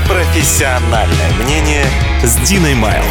Непрофессиональное мнение с Диной Майл.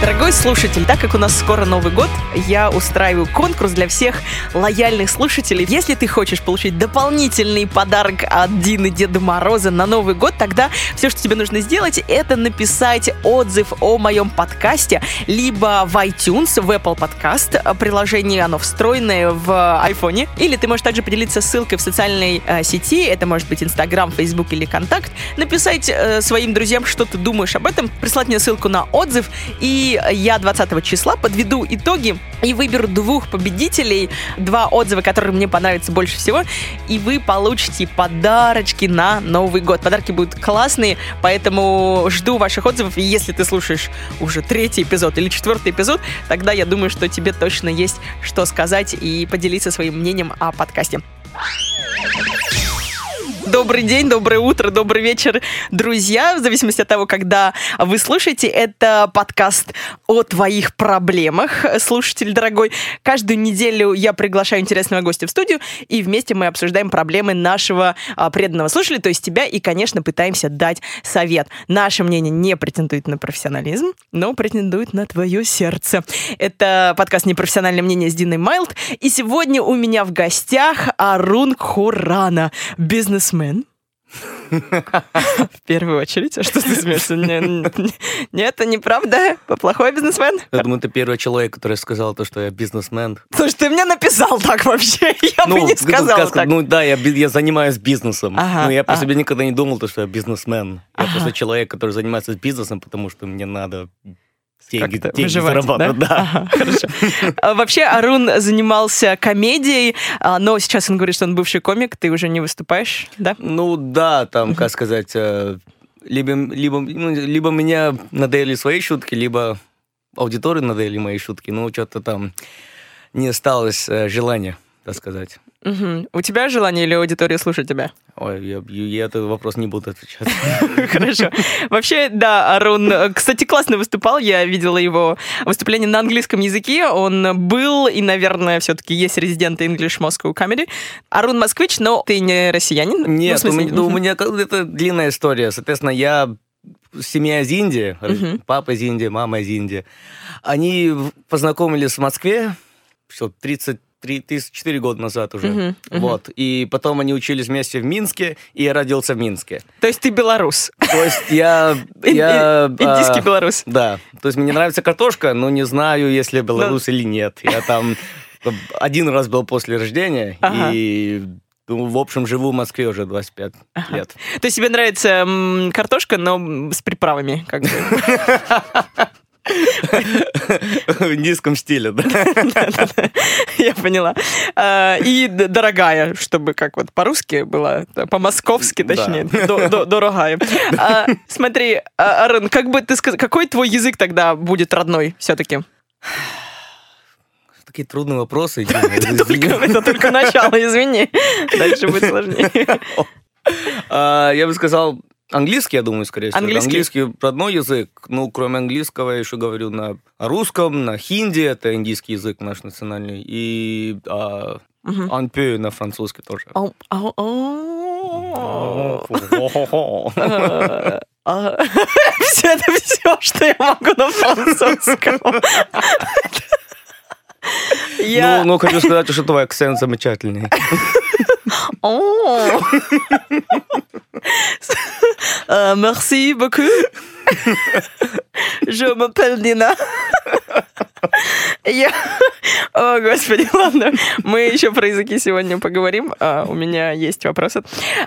Дорогой слушатель, так как у нас скоро Новый год, я устраиваю конкурс для всех лояльных слушателей. Если ты хочешь получить дополнительный подарок от Дины Деда Мороза на Новый год, тогда все, что тебе нужно сделать, это написать отзыв о моем подкасте либо в iTunes, в Apple Podcast, приложение, оно встроенное в айфоне, или ты можешь также поделиться ссылкой в социальной э, сети, это может быть Instagram, Facebook или Контакт, написать э, своим друзьям, что ты думаешь об этом, прислать мне ссылку на отзыв, и я 20 числа подведу итоги и выберу двух победителей, два отзыва, которые мне понравятся больше всего, и вы получите подарочки на Новый год. Подарки будут классные, поэтому жду ваших отзывов. И если ты слушаешь уже третий эпизод или четвертый эпизод, тогда я думаю, что тебе точно есть что сказать и поделиться своим мнением о подкасте. Добрый день, доброе утро, добрый вечер, друзья. В зависимости от того, когда вы слушаете, это подкаст о твоих проблемах, слушатель дорогой. Каждую неделю я приглашаю интересного гостя в студию, и вместе мы обсуждаем проблемы нашего а, преданного слушателя, то есть тебя, и, конечно, пытаемся дать совет. Наше мнение не претендует на профессионализм, но претендует на твое сердце. Это подкаст «Непрофессиональное мнение» с Диной Майлд, и сегодня у меня в гостях Арун Хурана, бизнесмен бизнесмен. В первую очередь. А что ты смеешься? Нет, это неправда. Плохой бизнесмен. Я думаю, ты первый человек, который сказал то, что я бизнесмен. Слушай, ты мне написал так вообще. Я бы не сказал так. Ну да, я занимаюсь бизнесом. Но я про себя никогда не думал, что я бизнесмен. Я просто человек, который занимается бизнесом, потому что мне надо деньги, деньги выживать, зарабатывать, да? да. Ага, хорошо. А, вообще Арун занимался комедией, а, но сейчас он говорит, что он бывший комик, ты уже не выступаешь, да? Ну да, там, как сказать, э, либо, либо, ну, либо меня надоели свои шутки, либо аудитории надоели мои шутки, ну что-то там не осталось э, желания, так сказать. Угу. У тебя желание или аудитория слушать тебя? Ой, я, я этот вопрос не буду отвечать. Хорошо. Вообще, да, Арун, кстати, классно выступал. Я видела его выступление на английском языке. Он был и, наверное, все-таки есть резидент English Moscow Comedy. Арун москвич, но ты не россиянин? Нет, ну, у, меня, ну, у меня это длинная история. Соответственно, я семья из Индии, uh-huh. папа из Индии, мама из Индии. Они познакомились в Москве, все, 30 4 года назад уже. Uh-huh, uh-huh. Вот. И потом они учились вместе в Минске, и я родился в Минске. То есть ты белорус? То есть я... я Индийский а, белорус. Да. То есть мне нравится картошка, но не знаю, если белорус или нет. Я там один раз был после рождения, и ну, в общем, живу в Москве уже 25 ага. лет. То есть тебе нравится м, картошка, но с приправами, как бы? В индийском стиле, да? Я поняла. А, и дорогая, чтобы как вот по-русски было, по-московски, точнее, дорогая. А, смотри, а, Арен, как бы ты сказал, какой твой язык тогда будет родной все-таки? Такие трудные вопросы. Это только начало, извини. Дальше будет сложнее. Я бы сказал, Английский, я думаю, скорее всего. Английский? Английский родной язык. Ну, кроме английского, я еще говорю на русском, на хинди, это индийский язык наш национальный, и а, анпю на французский тоже. Все это все, что я могу на французском. Я... Ну, ну, хочу сказать, что твой акцент замечательный. Merci beaucoup. Je m'appelle Dina. Я... О, господи, ладно. Мы еще про языки сегодня поговорим. А, у меня есть вопросы.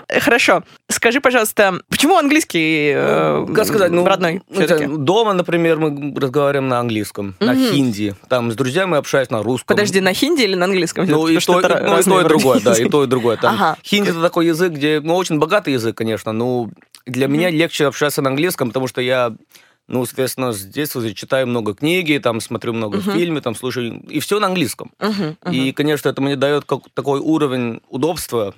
Хорошо. Скажи, пожалуйста, почему английский э, как сказать, ну, родной ну, Дома, например, мы разговариваем на английском, mm-hmm. на хинди. Там с друзьями общаюсь на русском. Подожди, на хинди или на английском? Ну, и то, ну, и то, и другое, да, и то, и другое. Там ага. Хинди — это такой язык, где, ну, очень богатый язык, конечно, но для mm-hmm. меня легче общаться на английском, потому что я ну, соответственно, с детства читаю много книги, там смотрю много uh-huh. фильмов, там слушаю, и все на английском. Uh-huh. Uh-huh. И, конечно, это мне дает как, такой уровень удобства,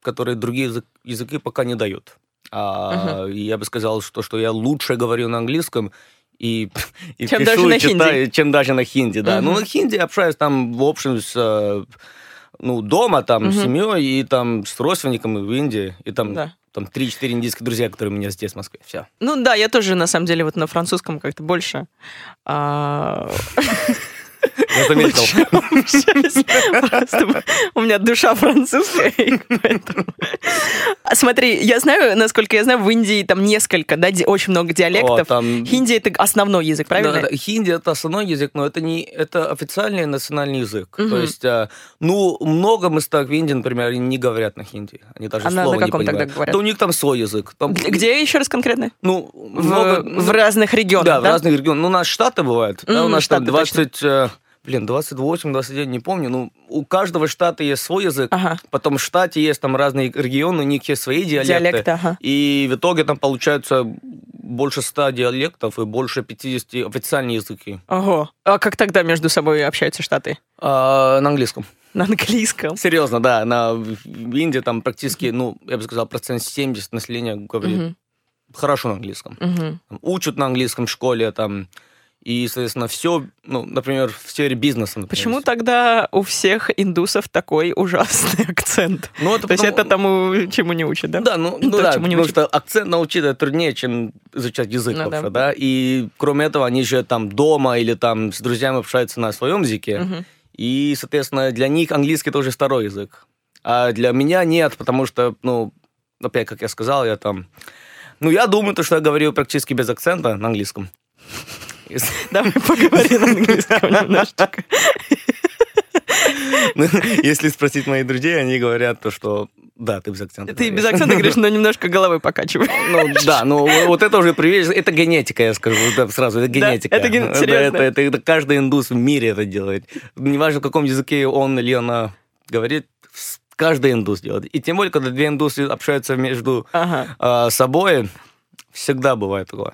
который другие язык, языки пока не дают. А, uh-huh. Я бы сказал, что, что я лучше говорю на английском, и, и чем пишу, даже на читаю, хинди. чем даже на хинди, да. Uh-huh. Ну, на хинди общаюсь там, в общем, с э, ну, дома, там, uh-huh. с семьей, и там с родственниками в Индии, и там да там 3-4 индийских друзья, которые у меня здесь, в Москве. Все. Ну да, я тоже, на самом деле, вот на французском как-то больше. Я заметил. Просто у меня душа французская, поэтому... А Смотри, я знаю, насколько я знаю, в Индии там несколько, да, очень много диалектов. Хинди это основной язык, правильно? Хинди это основной язык, но это не это официальный национальный язык. То есть, а, ну, много местах в Индии, например, не говорят на хинди. Они даже А слова не понимают. Да у них там свой язык. Где еще раз конкретно? Ну, В, разных регионах, Да, в разных регионах. Ну, у нас штаты бывают. у нас там штаты, точно. 20... Блин, 28, 29, не помню. Ну, у каждого штата есть свой язык. Ага. Потом в штате есть там разные регионы, у них есть свои диалекты. Диалекты, ага. И в итоге там получается больше 100 диалектов и больше 50 официальные языки. Ого. А как тогда между собой общаются штаты? А, на английском. На английском. Серьезно, да. На, в Индии там практически, ну, я бы сказал, процент 70 населения говорит Мгм, хорошо на английском. Там учат на английском в школе, там, и, соответственно, все, ну, например, в сфере бизнеса. Например. Почему тогда у всех индусов такой ужасный акцент? Ну, это То есть потому- это тому, чему не учат, да? Да, ну, ну То, да, чему не потому учат. что акцент научить это труднее, чем изучать язык Ну да. вообще, да. И кроме этого, они же там дома или там с друзьями общаются на своем языке. Мгм. И, соответственно, для них английский тоже второй язык. А для меня нет, потому что, ну, опять, как я сказал, я там... Ну, я думаю, то, что я говорю практически без акцента на английском. Давай поговорим на английском немножечко. ну, Если спросить моих друзей, они говорят то, что да, ты без акцента. Ты говоришь. без акцента говоришь, но немножко головой покачиваешь. Ну да, ну вот это уже привычка, это генетика, я скажу да, сразу, это Да, генетика. это ген- Да, серьезно? это, это- это каждый индус в мире это делает. Неважно, в каком языке он или она говорит, каждый индус делает. И тем более, когда две индусы общаются между Ага. а, собой, всегда бывает такое.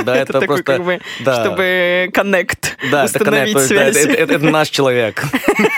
Да, это, такой, просто... как бы, да. чтобы коннект, да, это, установить connect, то есть, да, связь. это, это- это наш человек.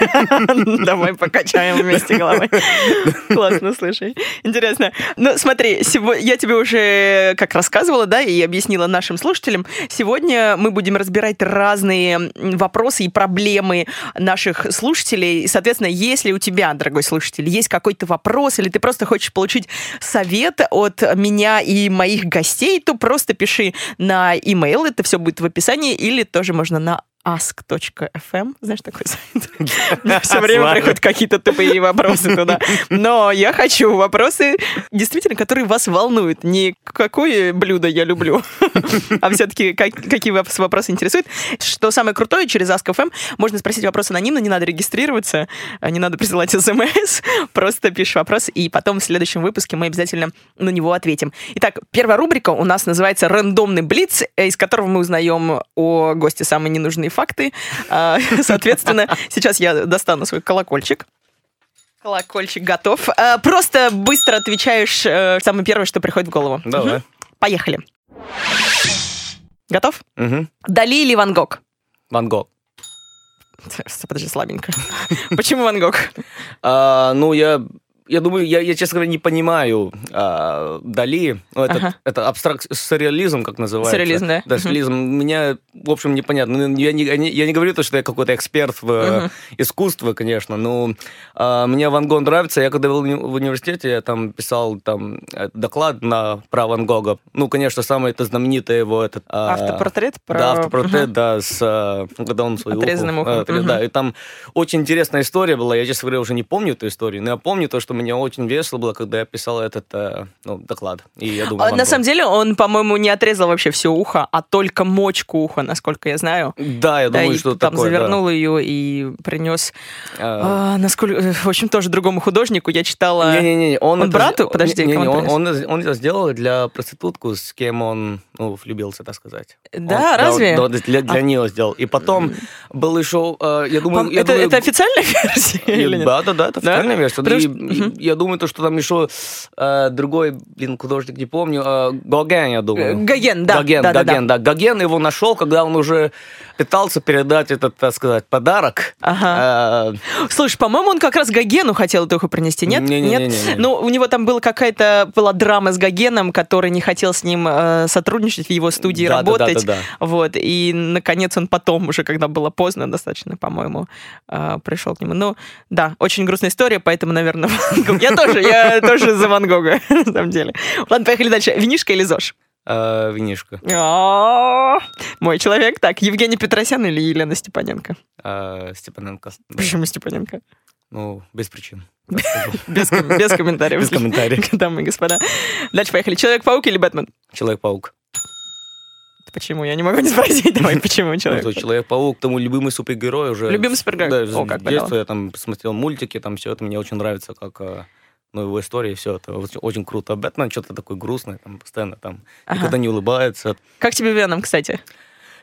Давай покачаем вместе головой. Классно, слушай. Интересно. Ну, смотри, я тебе уже как рассказывала, да, и объяснила нашим слушателям. Сегодня мы будем разбирать разные вопросы и проблемы наших слушателей. И, соответственно, если у тебя, дорогой слушатель, есть какой-то вопрос, или ты просто хочешь получить совет от меня и моих гостей, то просто пиши на e-mail, это все будет в описании, или тоже можно на ask.fm, знаешь такой сайт? Все время приходят какие-то тупые вопросы туда. Но я хочу вопросы, действительно, которые вас волнуют. Не какое блюдо я люблю, а все-таки какие вас вопросы интересуют. Что самое крутое, через Ask.fm можно спросить вопрос анонимно, не надо регистрироваться, а не надо присылать смс, просто пишешь вопрос, и потом в следующем выпуске мы обязательно на него ответим. Итак, первая рубрика у нас называется «Рандомный блиц», э, из которого мы узнаем о госте самые ненужные факты. А, Соответственно, сейчас я достану свой колокольчик. Колокольчик готов. А, Просто быстро отвечаешь э, самое первое, что приходит в голову. Давай. Мгм. Поехали. Готов? Мгм. Дали или Ван Гог? Ван Гог. Подожди, слабенько. Почему Ван Гог? А, ну, я, я думаю, я, я, честно говоря, не понимаю а, Дали. Ну, это, Ага. это абстракт, сюрреализм, как называется. Сюрреализм, да. Да, сюрреализм. Меня, в общем, непонятно. Ну, Я не, я не, я не говорю то, что я какой-то эксперт в Мгм. искусстве, конечно, но а, мне Ван Гог нравится. Я когда был в уни- в университете, я там писал там, э, доклад на, про Ван Гога. Ну, конечно, самый это знаменитый его этот... а, Автопортрет? про- да, автопортрет, Мгм. да, с, э, ну, когда он свою Отрезанным ухом. э, Да, и там очень интересная история была. Я, честно говоря, уже не помню эту историю, но я помню то, что мне очень весело было, когда я писал этот э, ну, доклад. И я думаю, А, На Гог. самом деле он, по-моему, не отрезал вообще все ухо, а только мочку уха, насколько я знаю. Да, я Да, думаю, и что там такое, да. завернул ее и принес, А, а, насколько, в общем, тоже другому художнику. Я читала... Не-не-не, он, Он это брату? Подожди, не, не, он, принес? он, он это сделал для проститутку, с кем он ну, влюбился, так сказать. Да, Он- разве? Да, для, для А- нее сделал. И потом был еще, э, я думаю... Пом- я это, думаю, это официальная версия или нет? Да, да, да, это Да? официальная версия. Потому И что-. Я думаю, то, что там еще э, другой, блин, художник, не помню, э, Гоген, я Э, думаю. Гоген, да. Гоген, да, да, Гоген, да. Гоген его нашел, когда он уже пытался передать этот, так сказать, подарок. Ага. Э, Слушай, по-моему, он как раз Гогену хотел эту принести, нет? Не-не-не-не-не. Нет? Ну, у него там была какая-то была драма с Гогеном, который не хотел с ним э, сотрудничать в его студии Да, да, да, работать. да, да. Вот, и, наконец, он потом, уже когда было поздно достаточно, по-моему, э, пришел к нему. Ну, да, очень грустная история, поэтому, наверное. Я тоже, я тоже за Ван Гога, на самом деле. Ладно, поехали дальше. Винишка или ЗОЖ? Э, винишко. О, Мой человек. Так, Евгений Петросян или Елена Степаненко? Э, Степаненко. Почему Степаненко? Ну, без причин. Без, без комментариев. Без комментариев. Дамы и господа. Дальше поехали. Человек-паук или Бэтмен? Человек-паук. Почему? Я не могу не спросить. Давай, почему Ну, человек? Человек-паук, тому любимый супергерой уже. Любимый супергерой? Да, О, как детства я там смотрел мультики, там все это мне очень нравится, как э, ну, его история, все это очень, очень круто. А Бэтмен что-то такой грустный, там постоянно там Ага. никогда не улыбается. Как тебе Веном, кстати?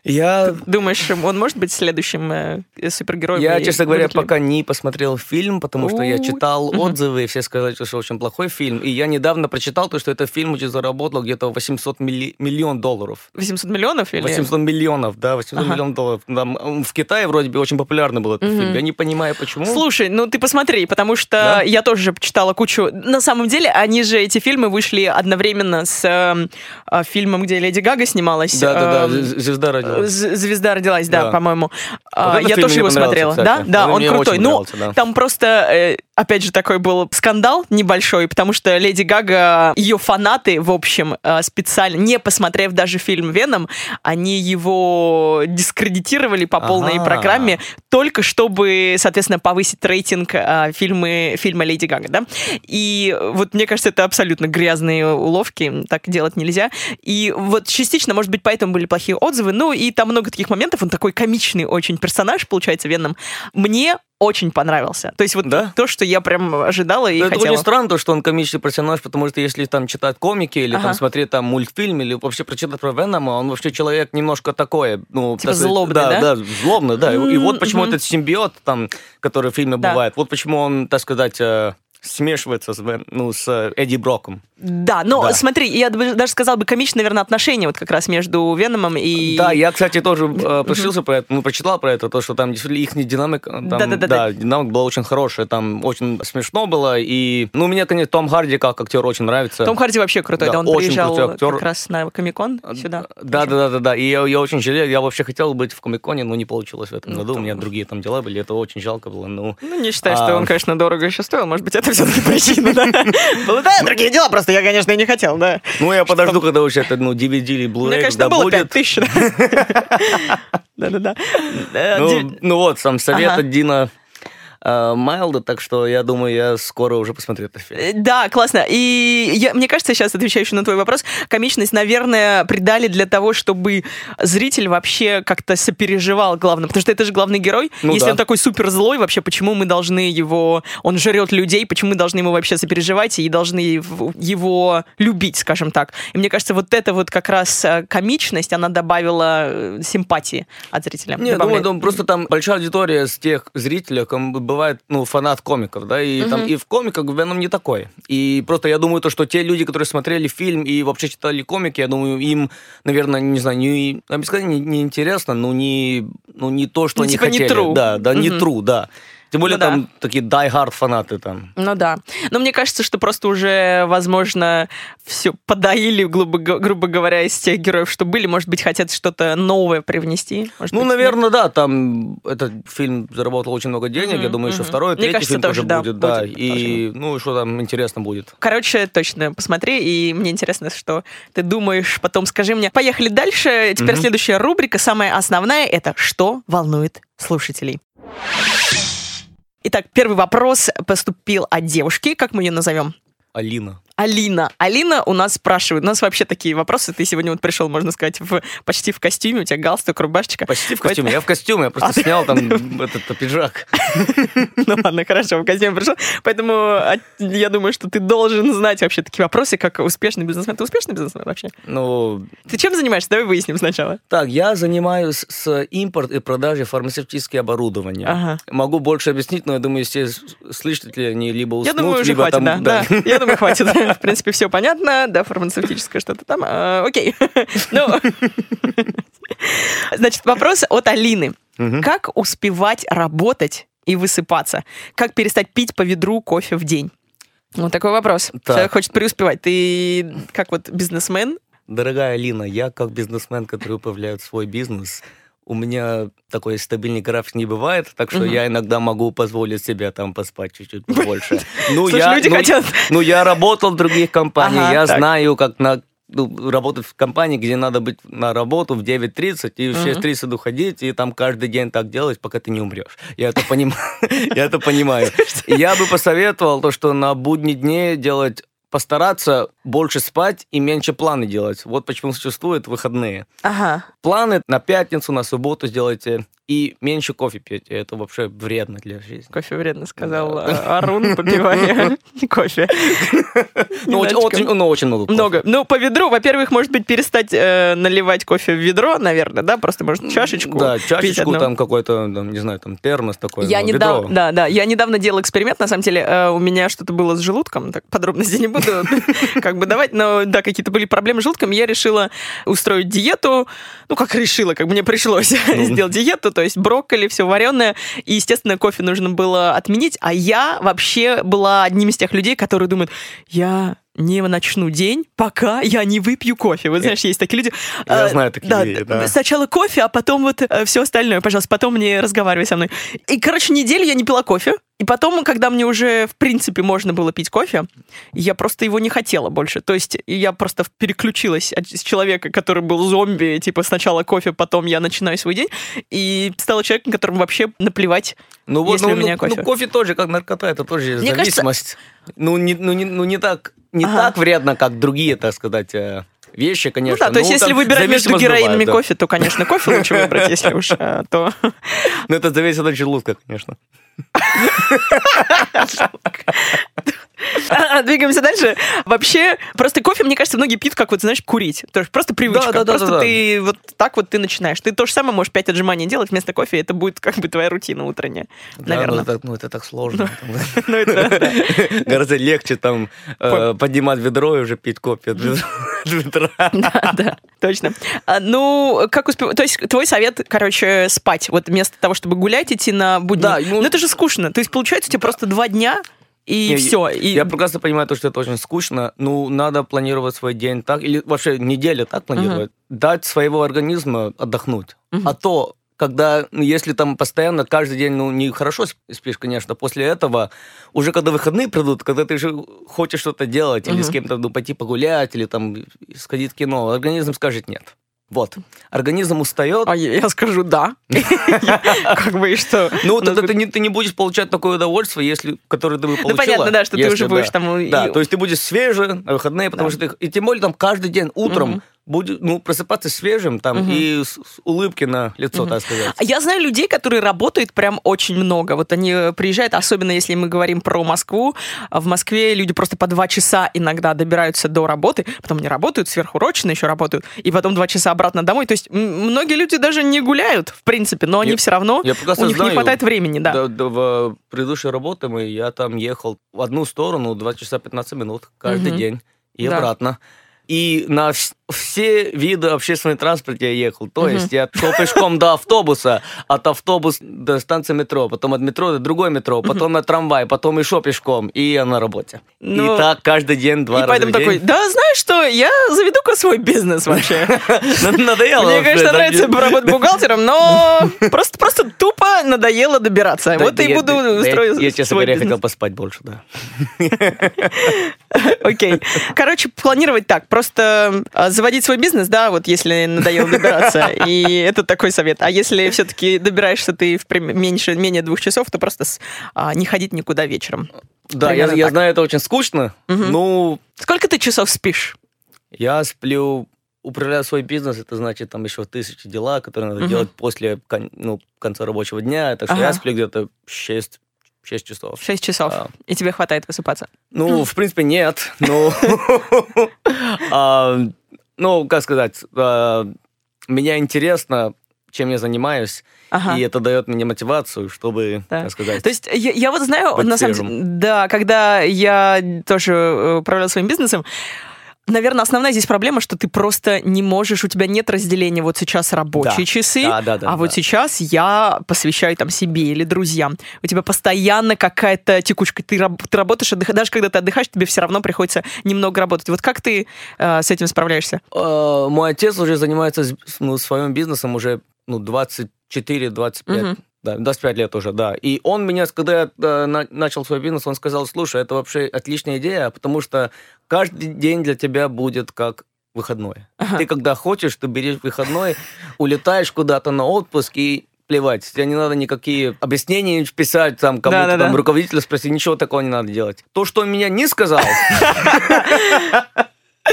Я, Думаешь, он может быть следующим э, супергероем? я, честно говоря, ли- пока не посмотрел фильм, потому что я читал отзывы, и все сказали, что очень плохой фильм. И я недавно прочитал то, что этот фильм уже заработал где-то 800 милли- миллион долларов. 800 миллионов или... 800 миллионов, да, 800 Ага. миллионов долларов. Там, в Китае вроде бы очень популярный был этот Мгм. фильм. Я не понимаю, почему. Слушай, ну ты посмотри, потому что Да? я тоже почитала кучу. На самом деле, они же, эти фильмы вышли одновременно с эм, э, фильмом, где Леди Гага снималась. Да-да-да, эм, звезда родилась. З- Звезда родилась, да, Да. по-моему. А, этот я тоже его смотрела. кстати. Да, да, Он он крутой. Ну, да. там просто, э, опять же, такой был скандал небольшой, потому что Леди Гага, ее фанаты, в общем, э, специально, не посмотрев даже фильм «Веном», они его дискредитировали по полной Ага. программе, только чтобы, соответственно, повысить рейтинг э, фильмы, фильма «Леди Гага», да? И вот мне кажется, это абсолютно грязные уловки, так делать нельзя. И вот частично, может быть, поэтому были плохие отзывы, ну и там много таких моментов, он такой комичный очень персонаж, получается, Веном. Мне очень понравился. То есть вот Да? то, что я прям ожидала и Ну, это хотела. очень странно, то, что он комичный персонаж, потому что если там читать комики или Ага. там смотреть там мультфильм или вообще прочитать про Венома, он вообще человек немножко такой, ну... Типа так злобный, да? да? Да, злобный, да. И, и вот почему мгм. этот симбиот там, который в фильме Да. бывает, вот почему он, так сказать, э, смешивается с, ну, с э, Эдди Броком. Да, но Да. смотри, я даже сказала бы комичное, наверное, отношение вот как раз между Веномом и... Да, я, кстати, тоже э, пришился про это, ну, прочитал про это, то, что там действительно их динамика, там, Да-да-да-да. да, динамика была очень хорошая, там очень смешно было, и, ну, мне, конечно, Том Харди как актер очень нравится. Том Харди вообще крутой, Да, да, он очень приезжал крутой актер. как раз на Комикон сюда. Да, да, да, да, да. И я, я очень жалею, я вообще хотел быть в Комиконе, но не получилось в этом Ну, году. У там- меня другие там дела были, это очень жалко было. Ну, Ну, не считаю, А. что он, конечно, дорого еще стоил. Может быть, это все-таки причина, да? Да, другие дела, просто я, конечно, и не хотел, да. ну я подожду, когда вообще это, ну, DVD или Blu-ray, Мне когда было будет. 5 тысяч. да. Да-да-да. Ну, ну вот, сам совет от Дина э, Майлда, так что я думаю, я скоро уже посмотрю этот фильм. Э, Да, классно. И я- мне кажется, сейчас отвечаю еще на твой вопрос, комичность, наверное, придали для того, чтобы зритель вообще как-то сопереживал главным, потому что это же главный герой. Ну Если да. он такой супер злой, вообще, почему мы должны его... Он жрет людей, почему мы должны ему вообще сопереживать и должны его- любить, скажем так. И мне кажется, вот эта вот как раз э, комичность, она добавила э, симпатии от зрителя. Не, Добавляет. думаю, думаю, просто там большая аудитория с тех зрителей, бывает, ну, фанат комиков, да, и там и в комиках Веном не такой. И просто я думаю, то, что те люди, которые смотрели фильм и вообще читали комики, я думаю, им, наверное, не знаю, не, я бы сказал, не, не интересно, ну, не, ну, не то, что Ну, они типа не хотели. true. Да, да, не Мгм. true, да. Тем более Ну да. там такие die-hard фанаты там. Ну да. Но мне кажется, что просто уже, возможно, все подоили, грубо, грубо говоря, из тех героев, что были. Может быть, хотят что-то новое привнести. Может Ну, быть, наверное, да, там этот фильм заработал очень много денег, я Мгм, думаю, еще мгм. второй, Мне третий кажется, фильм тоже, тоже да, будет, да, будет и, ну, что там интересно будет. Короче, точно, посмотри, и мне интересно, что ты думаешь, потом скажи мне. Поехали дальше. Теперь Мгм. следующая рубрика, самая основная, это «Что волнует слушателей?». Итак, первый вопрос поступил от девушки, как мы ее назовем? Алина. Алина. Алина у нас спрашивает. У нас вообще такие вопросы. Ты сегодня вот пришел, можно сказать, в, почти в костюме. У тебя галстук, рубашечка. Почти в костюме. Я в костюме, я просто А снял там этот пиджак. Ну ладно, хорошо, в костюме пришел. Поэтому а, я думаю, что ты должен знать вообще такие вопросы, как успешный бизнесмен. Ты успешный бизнесмен вообще? Ну, Ты чем занимаешься? Давай выясним сначала. так, я занимаюсь с импорт и продажей фармацевтического оборудования. Ага. Могу больше объяснить, но я думаю, все с- слушатели, они либо уснут, Я думаю, уже либо хватит, там... да, да. Я думаю, хватит. В принципе, все понятно. Да, фармацевтическое что-то там. А, Окей. Ну, значит, вопрос от Алины. Мгм. Как успевать работать и высыпаться? Как перестать пить по ведру кофе в день? Вот такой вопрос. Так. Человек хочет преуспевать. Ты как вот бизнесмен, Дорогая Алина, я как бизнесмен, который управляет свой бизнес, у меня такой стабильный график не бывает, так что угу. я иногда могу позволить себе там поспать чуть-чуть больше. Ну, я, люди ну, хотят... ну, я работал в других компаниях, ага, я так. знаю, как на ну, работать в компании, где надо быть на работу в 9.30 и в 6.30 уходить, и там каждый день так делать, пока ты не умрешь. Я это понимаю. Я это понимаю. Я бы посоветовал то, что на будни дне делать постараться больше спать и меньше планы делать. Вот почему существуют выходные. Ага. Планы на пятницу, на субботу сделайте и меньше кофе пейте. Это вообще вредно для жизни. Кофе вредно, сказал да. Арун, попивая кофе. Ну, очень, ну, очень много. Много. Ну, по ведру, во-первых, может быть, перестать э, наливать кофе в ведро, наверное, да? Просто, может, чашечку Да, чашечку, там какой-то, не знаю, там термос такой. Я недавно, да, да, я недавно делал эксперимент, на самом деле, э, у меня что-то было с желудком, так подробности не буду как бы давать, но да, какие-то были проблемы с желудком, я решила устроить диету, ну, как решила, как мне пришлось ну. сделать диету, то есть брокколи, все вареное. И, естественно, кофе нужно было отменить. А я вообще была одним из тех людей, которые думают, я не начну день, пока я не выпью кофе. Вот знаешь, есть такие люди. Я а, знаю такие да, люди, да. Сначала кофе, а потом вот э, все остальное. Пожалуйста, потом не разговаривай со мной. И, короче, неделю я не пила кофе. И потом, когда мне уже, в принципе, можно было пить кофе, я просто его не хотела больше. То есть я просто переключилась от человека, который был зомби, типа сначала кофе, потом я начинаю свой день, и стала человеком, которому вообще наплевать, ну, вот, если ну, у меня ну, кофе. Ну, кофе тоже, как наркота, это тоже Мне зависимость. Кажется... Ну, не, ну, не, ну, не так не ага. так вредно, как другие, так сказать, э, вещи, конечно. Ну да, то есть, ну, если выбирать между героинами бывает, кофе, то, конечно, кофе лучше выбрать, если уж а, то... Ну, это зависит от желудка, конечно. Двигаемся дальше. Вообще, просто кофе, мне кажется, многие пьют, как вот, знаешь, курить. То есть просто привычка. Да, да, просто да, ты вот так вот ты начинаешь. Ты то же самое можешь 5 отжиманий делать вместо кофе, это будет как бы твоя рутина утренняя, наверное. Ну, ну, это так сложно. Ну, Гораздо легче там э, поднимать ведро и уже пить кофе от ведра. Да, да, точно. А, ну, как успевать? То есть твой совет, короче, спать. Вот вместо того, чтобы гулять, идти на будни. Да, ну, это же скучно. То есть, получается, у тебя просто два дня и не, все. И... Я прекрасно понимаю то, что это очень скучно. Ну, надо планировать свой день так, или вообще неделю так планировать. Uh-huh. Дать своего организма отдохнуть. Uh-huh. А то, когда, ну, если там постоянно каждый день, ну, не хорошо спишь, конечно, после этого, уже когда выходные придут, когда ты же хочешь что-то делать, uh-huh. или с кем-то ну, пойти погулять, или там сходить в кино, организм скажет нет. Вот. Организм устает. А я скажу да. Как бы и что? Ну, тогда ты не будешь получать такое удовольствие, если которое ты бы получила. Ну, понятно, да, что ты уже будешь там... Да, то есть ты будешь свежий на выходные, потому что ты... И тем более там каждый день утром будет, ну, просыпаться свежим там угу. и с, с улыбки на лицо, угу. так сказать. Я знаю людей, которые работают прям очень много. Вот они приезжают, особенно если мы говорим про Москву. В Москве люди просто по два часа иногда добираются до работы, потом не работают, сверхурочно еще работают, и потом два часа обратно домой. То есть многие люди даже не гуляют, в принципе, но они я, все равно, я у них знаю, не хватает времени, да. До, до, в предыдущей работе мы, я там ехал в одну сторону 2 часа 15 минут каждый угу. день и да. обратно и на все виды общественного транспорта я ехал. То uh-huh. есть я шел пешком до автобуса, от автобуса до станции метро, потом от метро до другой метро, потом uh-huh. на трамвай, потом еще пешком, и я на работе. Ну, и так каждый день, два и раза поэтому в день. такой, да знаешь что, я заведу-ка свой бизнес вообще. Надоело. Мне, конечно, нравится работать бухгалтером, но просто просто тупо надоело добираться. Вот и буду строить Я, честно говоря, хотел поспать больше, да. Окей. Короче, планировать так, просто а, заводить свой бизнес, да, вот если надоело добираться, и это такой совет. А если все-таки добираешься ты в меньше, менее двух часов, то просто а, не ходить никуда вечером. Да, я, я знаю, это очень скучно, угу. ну... Сколько ты часов спишь? Я сплю управляю свой бизнес, это значит там еще тысячи дела, которые надо uh делать после ну, конца рабочего дня. Так что ага. я сплю где-то 6 6 часов. 6 часов. А. И тебе хватает высыпаться? Ну, в принципе, нет. Ну, а, ну как сказать, а, меня интересно, чем я занимаюсь. Ага. И это дает мне мотивацию, чтобы, да. так сказать. То есть я, я вот знаю, на самом деле, да, когда я тоже э, управляла своим бизнесом, наверное, основная здесь проблема, что ты просто не можешь, у тебя нет разделения вот сейчас рабочие Да. часы, Да, да, да, а вот да. сейчас я посвящаю там себе или друзьям. У тебя постоянно какая-то текучка. Ты, раб- ты работаешь, отдыха- даже когда ты отдыхаешь, тебе все равно приходится немного работать. Вот как ты э, с этим справляешься? Э, Мой отец уже занимается ну, своим бизнесом уже ну, 24-25 Мгм. Да, 25 лет уже, да. И он меня, когда я э, на- начал свой бизнес, он сказал, слушай, это вообще отличная идея, потому что каждый день для тебя будет как выходной. Ага. Ты когда хочешь, ты берешь выходной, улетаешь куда-то на отпуск и плевать. Тебе не надо никакие объяснения писать, там, кому-то Да-да-да. там руководителя спросить, ничего такого не надо делать. То, что он меня не сказал,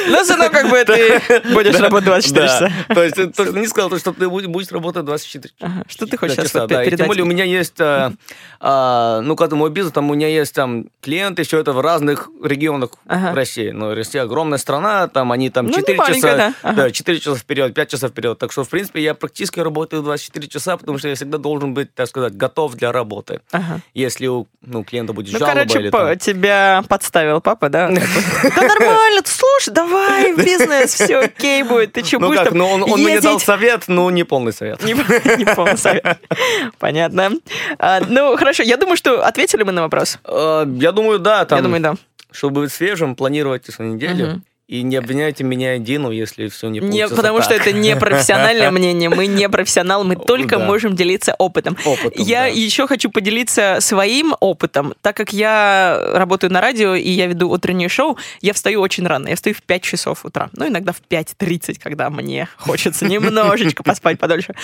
Ну, все равно как бы ты будешь Да, работать 24 да. часа. То есть то, что не сказал, то, что ты будешь работать 24 Ага. Что ты хочешь Да, сейчас часа, да. Передать? тем более у меня есть, а, а, ну, когда мой бизнес, там у меня есть там клиенты, все это в разных регионах. России. Ну, Россия огромная страна, там они там Ну, не 4 маленькая, часа, да. Ага. да, 4 часа вперед, 5 часов вперед. Так что, в принципе, я практически работаю 24 часа, потому что я всегда должен быть, так сказать, готов для работы. Если у ну, клиента будет Ну, жалоба короче, или по- там... тебя подставил папа, да? Да нормально, ты слушай, давай в бизнес, все окей будет. Ты что, Ну будешь как, там ну он, он мне дал совет, но не полный совет. Не, не полный совет. Понятно. А, ну, хорошо, я думаю, что ответили мы на вопрос. Э, Я думаю, да, там, Я думаю, да. чтобы быть свежим, планируйте свою неделю. Мгм. И не обвиняйте меня и Дину, если все не Не, получится потому что так. это не профессиональное мнение. Мы не профессионалы, мы только Да. можем делиться опытом. Опытом, Я да. еще хочу поделиться своим опытом, так как я работаю на радио и я веду утреннее шоу, я встаю очень рано. Я встаю в 5 часов утра. Ну, иногда в 5.30, когда мне хочется немножечко поспать подольше.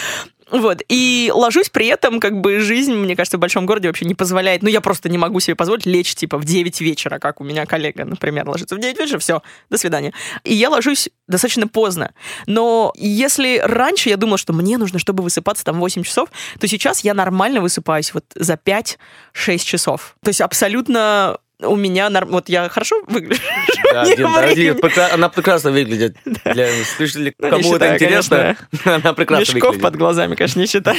Вот. И ложусь при этом, как бы жизнь, мне кажется, в большом городе вообще не позволяет. Ну, я просто не могу себе позволить лечь, типа, в 9 вечера, как у меня коллега, например, ложится в 9 вечера, все, до свидания. И я ложусь достаточно поздно. Но если раньше я думала, что мне нужно, чтобы высыпаться там в 8 часов, то сейчас я нормально высыпаюсь вот за 5-6 часов. То есть абсолютно у меня... норм- Вот я хорошо выгляжу? Да, Дин, да, она прекрасно выглядит. Для слушателей, Ну, кому это интересно, она прекрасно Мешков выглядит. под глазами, конечно, не считаю.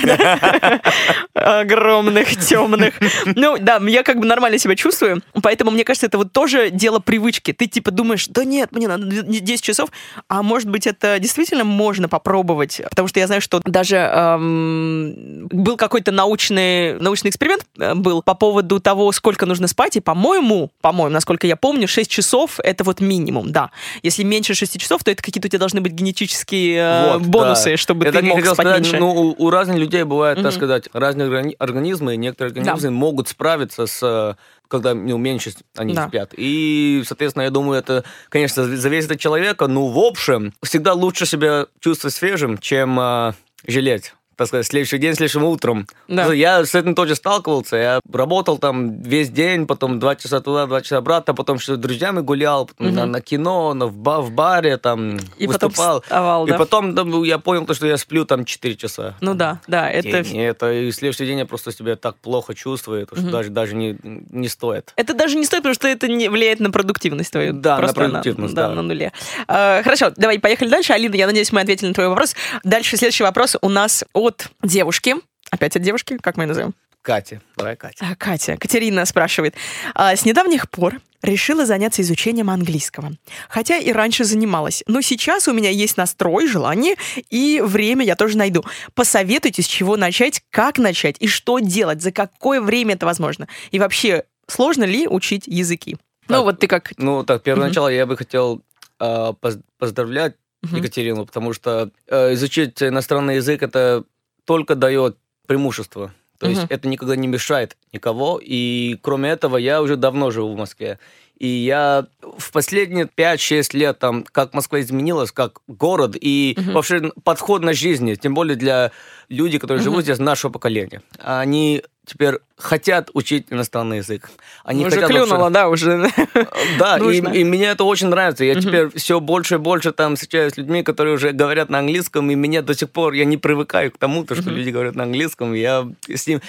Огромных, темных. Ну, да, я как бы нормально себя чувствую, поэтому, мне кажется, это вот тоже дело привычки. Ты типа думаешь, да нет, мне надо 10 часов, а может быть, это действительно можно попробовать, потому что я знаю, что даже эм, был какой-то научный, научный эксперимент э, был по поводу того, сколько нужно спать, и, по-моему, по-моему, насколько я помню, 6 часов — это вот минимум, да. Если меньше 6 часов, то это какие-то у тебя должны быть генетические э, Вот, бонусы, да. чтобы Я ты мог спать сказать, меньше. Ну, у, у разных людей бывают, Мгм. так сказать, разные органи- организмы, и некоторые организмы могут справиться с э, когда ну, меньше они Да. спят. И, соответственно, я думаю, это, конечно, зависит от человека, но в общем, всегда лучше себя чувствовать свежим, чем э, жалеть. Так сказать, следующий день, следующим утром. Да. Ну, Я с этим тоже сталкивался. Я работал там весь день, потом два часа туда, два часа обратно, потом еще с друзьями гулял, потом Мгм. на, на кино, на, в, ба- в баре там И потом выступал. вставал, И да? потом там, я понял, то, что я сплю там 4 часа. Ну да, да, это... День. И это и следующий день я просто себя так плохо чувствую, что Мгм. даже, даже не, не стоит. Это даже не стоит, потому что это не влияет на продуктивность твою. Да, на Просто продуктивность, да. на нуле. А, хорошо, давай поехали дальше. Алина, я надеюсь, мы ответили на твой вопрос. Дальше следующий вопрос у нас от девушки. Опять от девушки, как мы ее назовем? Катя, давай, Катя. А, Катя. Катерина спрашивает. «А, С недавних пор решила заняться изучением английского. Хотя и раньше занималась. Но сейчас у меня есть настрой, желание и время я тоже найду. Посоветуйте, с чего начать, как начать и что делать, за какое время это возможно. И вообще, сложно ли учить языки? Ну Так, вот ты как... Ну, так, первое начало я бы хотел э, поз- поздравлять. Екатерину, потому что э, изучить иностранный язык это только дает преимущество. То есть Мгм. это никогда не мешает никого. И кроме этого, я уже давно живу в Москве. И я в последние 5-6 лет, там, как Москва изменилась, как город, и Мгм. вообще подход на жизнь, тем более для людей, которые Мгм. живут здесь, нашего поколения. Они теперь хотят учить иностранный язык. Они уже хотят вообще- клюнула, да, уже. да, и, и мне это очень нравится. Я Мгм. теперь все больше и больше там встречаюсь с людьми, которые уже говорят на английском, и меня до сих пор, я не привыкаю к тому, то, что Мгм. люди говорят на английском. Я с ним...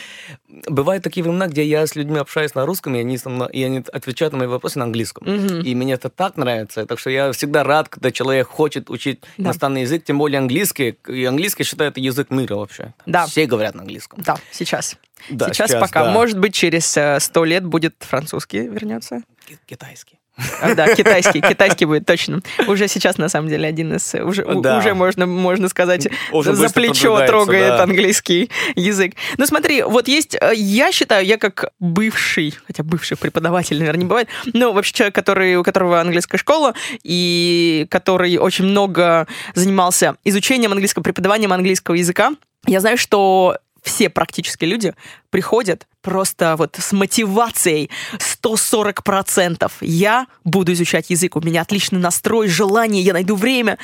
Бывают такие времена, где я с людьми общаюсь на русском, и они, со мной- и они отвечают на мои вопросы на английском. Мгм. И мне это так нравится. Так что я всегда рад, когда человек хочет учить Да. иностранный язык, тем более английский. И английский, считаю, это язык мира вообще. Да. Все говорят на английском. Да, сейчас. Да, сейчас, сейчас, пока. да. Может быть, через э, сто лет будет французский вернется. Ки- Китайский. А, да, китайский, китайский будет точно. Уже сейчас, на самом деле, один из... Уже, да. уже можно, можно сказать, уже за плечо трогает да. английский язык. Ну смотри, вот есть... Э, я считаю, я как бывший, хотя бывший преподаватель, наверное, не бывает, но вообще человек, который, у которого английская школа, и который очень много занимался изучением английского, преподаванием английского языка, я знаю, что все практически люди приходят просто вот с мотивацией 140%. Я буду изучать язык, у меня отличный настрой, желание, я найду время.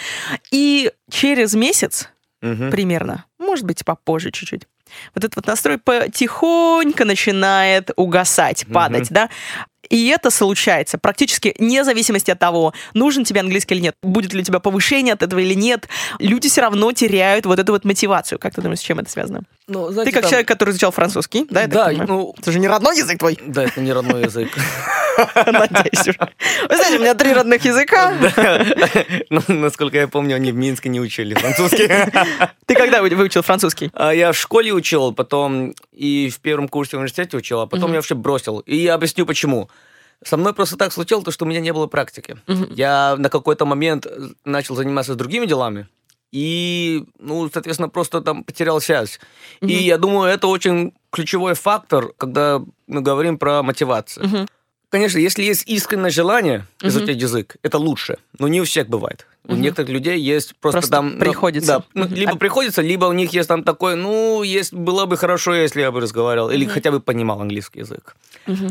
И через месяц угу. примерно, может быть, попозже чуть-чуть, вот этот вот настрой потихоньку начинает угасать, падать, угу. да. И это случается практически вне зависимости от того, нужен тебе английский или нет, будет ли у тебя повышение от этого или нет. Люди все равно теряют вот эту вот мотивацию. Как ты думаешь, с чем это связано? Ну, знаете, ты как там... человек, который изучал французский, да? Да, ну... Это же не родной язык твой. Да, это не родной язык. Надеюсь уже. Вы знаете, у меня три родных языка. Ну, насколько я помню, они в Минске не учили французский. Ты когда выучил французский? А, я в школе учил, потом и в первом курсе в университете учил, а потом я вообще бросил. И я объясню, почему. Со мной просто так случилось, то, что у меня не было практики. Я на какой-то момент начал заниматься другими делами, и, ну, соответственно, просто там потерял связь. Mm-hmm. И я думаю, это очень ключевой фактор, когда мы говорим про мотивацию. Mm-hmm. Конечно, если есть искреннее желание mm-hmm. изучать язык, это лучше, но не у всех бывает. У некоторых людей есть просто, просто там... Ну, приходится. Да, либо а... приходится, либо у них есть там такой, ну, есть, было бы хорошо, если я бы разговаривал, или хотя бы понимал английский язык.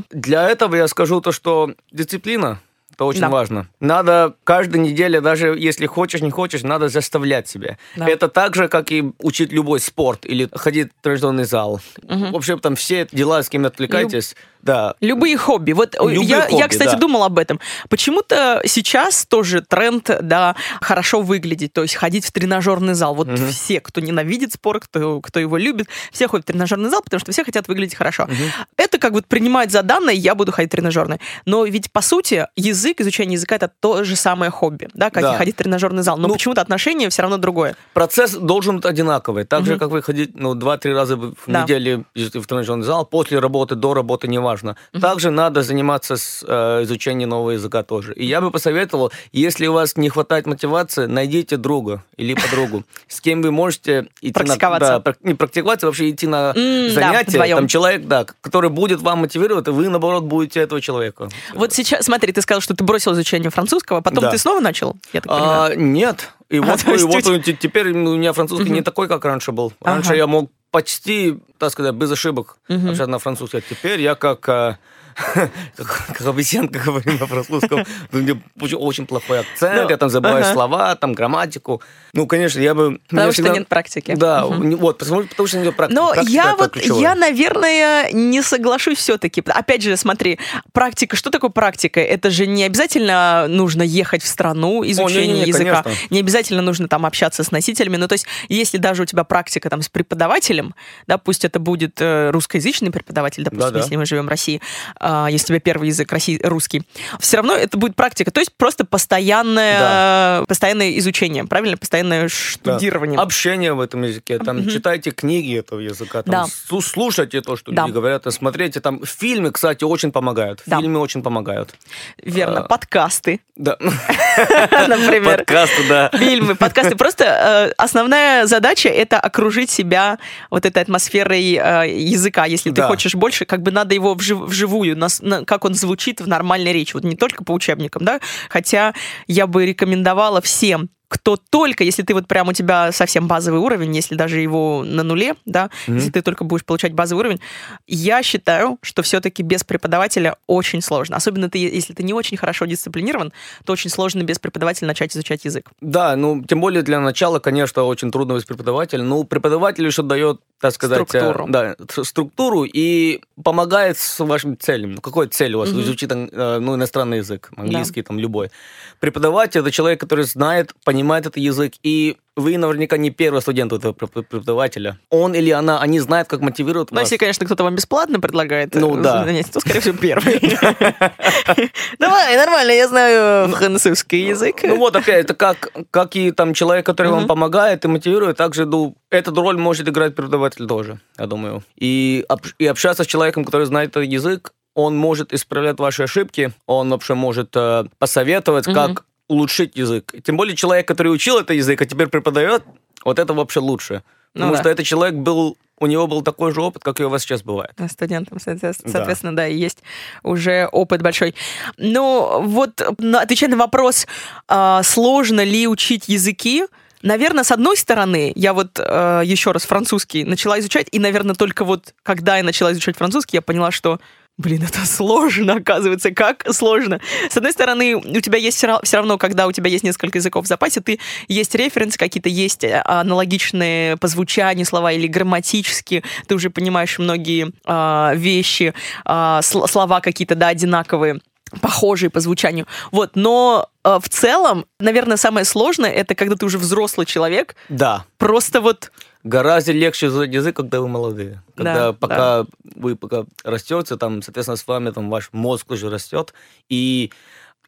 Для этого я скажу то, что дисциплина это очень да. важно. Надо каждую неделю, даже если хочешь, не хочешь, надо заставлять себя. Да. Это так же, как и учить любой спорт или ходить в тренажерный зал. Угу. Вообще там все дела, с кем отвлекаетесь, Люб... Да. Любые хобби. Вот э, Любые я, хобби, я, кстати, да. думала об этом. Почему-то сейчас тоже тренд, да, хорошо выглядеть, то есть ходить в тренажерный зал. Вот угу. все, кто ненавидит спорт, кто, кто его любит, все ходят в тренажерный зал, потому что все хотят выглядеть хорошо. Угу. Это как бы принимать за данное, я буду ходить в тренажерный. Но ведь, по сути, язык, изучение языка — это то же самое хобби, да, как да. и ходить в тренажерный зал. Но ну, почему-то отношение все равно другое. Процесс должен быть одинаковый. Так угу. же, как вы ходите ну, 2-3 раза в да. неделю в тренажерный зал, после работы, до работы, неважно важно. Mm-hmm. Также надо заниматься с, э, изучением нового языка тоже. И я бы посоветовал, если у вас не хватает мотивации, найдите друга или подругу, с кем вы можете идти практиковаться. На, да, не практиковаться, вообще идти на mm, занятия. Да, там человек, да, который будет вам мотивировать, и вы, наоборот, будете этого человека. Вот сейчас, смотри, ты сказал, что ты бросил изучение французского, а потом да. ты снова начал, я так понимаю? А, нет. И а, вот, и вот теперь у меня французский угу. не такой, как раньше был. Раньше ага. я мог почти, так сказать, без ошибок угу. общаться на французском. Теперь я как э, как обезьянка говорим на французском. У меня очень плохой акцент, ну, я там забываю слова, там грамматику. Ну, конечно, я бы... Потому что нет практики. Да, вот, потому, что нет практики. Но я вот, я, наверное, не соглашусь все-таки. Опять же, смотри, практика, что такое практика? Это же не обязательно нужно ехать в страну изучения языка. Не обязательно нужно там общаться с носителями. Ну, то есть, если даже у тебя практика там с преподавателем, да, пусть это будет э, русскоязычный преподаватель, допустим, если мы живем в России, а, если у тебя первый язык россий, русский, все равно это будет практика. То есть просто постоянное, да. постоянное изучение, правильно? Постоянное штудирование. Да. Общение в этом языке. Там угу. читайте книги этого языка, там, да. слушайте то, что да. люди говорят, смотрите. Там фильмы, кстати, очень помогают. Да. Фильмы очень помогают. Верно. А, подкасты. Да. Например. Подкасты, да. Фильмы, подкасты. Просто э, основная задача это окружить себя вот этой атмосферой э, языка. Если ты хочешь больше, как бы надо его вживую на, на, как он звучит в нормальной речи. Вот не только по учебникам, да, хотя я бы рекомендовала всем кто только, если ты вот прям у тебя совсем базовый уровень, если даже его на нуле, да, mm-hmm. если ты только будешь получать базовый уровень, я считаю, что все-таки без преподавателя очень сложно. Особенно ты, если ты не очень хорошо дисциплинирован, то очень сложно без преподавателя начать изучать язык. Да, ну, тем более для начала, конечно, очень трудно без преподавателя. Ну, преподаватель еще дает, так сказать, структуру. Э, да, структуру и помогает с вашим целям. Ну, какой цель у вас? Mm-hmm. Изучить э, ну, иностранный язык, английский, да. там, любой. Преподаватель — это человек, который знает, понимает этот язык, и вы наверняка не первый студент этого преподавателя. Он или она, они знают, как мотивировать ну, если, конечно, кто-то вам бесплатно предлагает ну, да. занятие, то, скорее всего, первый. Давай, нормально, я знаю ну, французский язык. Ну вот, опять, это как, как и там человек, который вам помогает и мотивирует, также ну, эту роль может играть преподаватель тоже, я думаю. И, и общаться с человеком, который знает этот язык, он может исправлять ваши ошибки, он вообще может э, посоветовать, угу. как улучшить язык. Тем более человек, который учил этот язык, а теперь преподает, вот это вообще лучше. Ну, Потому да. что этот человек был у него был такой же опыт, как и у вас сейчас бывает. Студентам, соответственно, да, да и есть уже опыт большой. Ну, вот, отвечая на вопрос, а, сложно ли учить языки, Наверное, с одной стороны, я вот э, еще раз французский начала изучать, и, наверное, только вот когда я начала изучать французский, я поняла, что Блин, это сложно, оказывается, как сложно. С одной стороны, у тебя есть все равно, когда у тебя есть несколько языков в запасе, ты есть референсы какие-то, есть э, аналогичные по звучанию слова или грамматически, ты уже понимаешь многие э, вещи, э, слова какие-то, да, одинаковые похожие по звучанию. Вот, но э, в целом, наверное, самое сложное это когда ты уже взрослый человек. Да. Просто вот гораздо легче изучать язык, когда вы молодые. Когда да, пока да. вы пока растете, там, соответственно, с вами там ваш мозг уже растет, и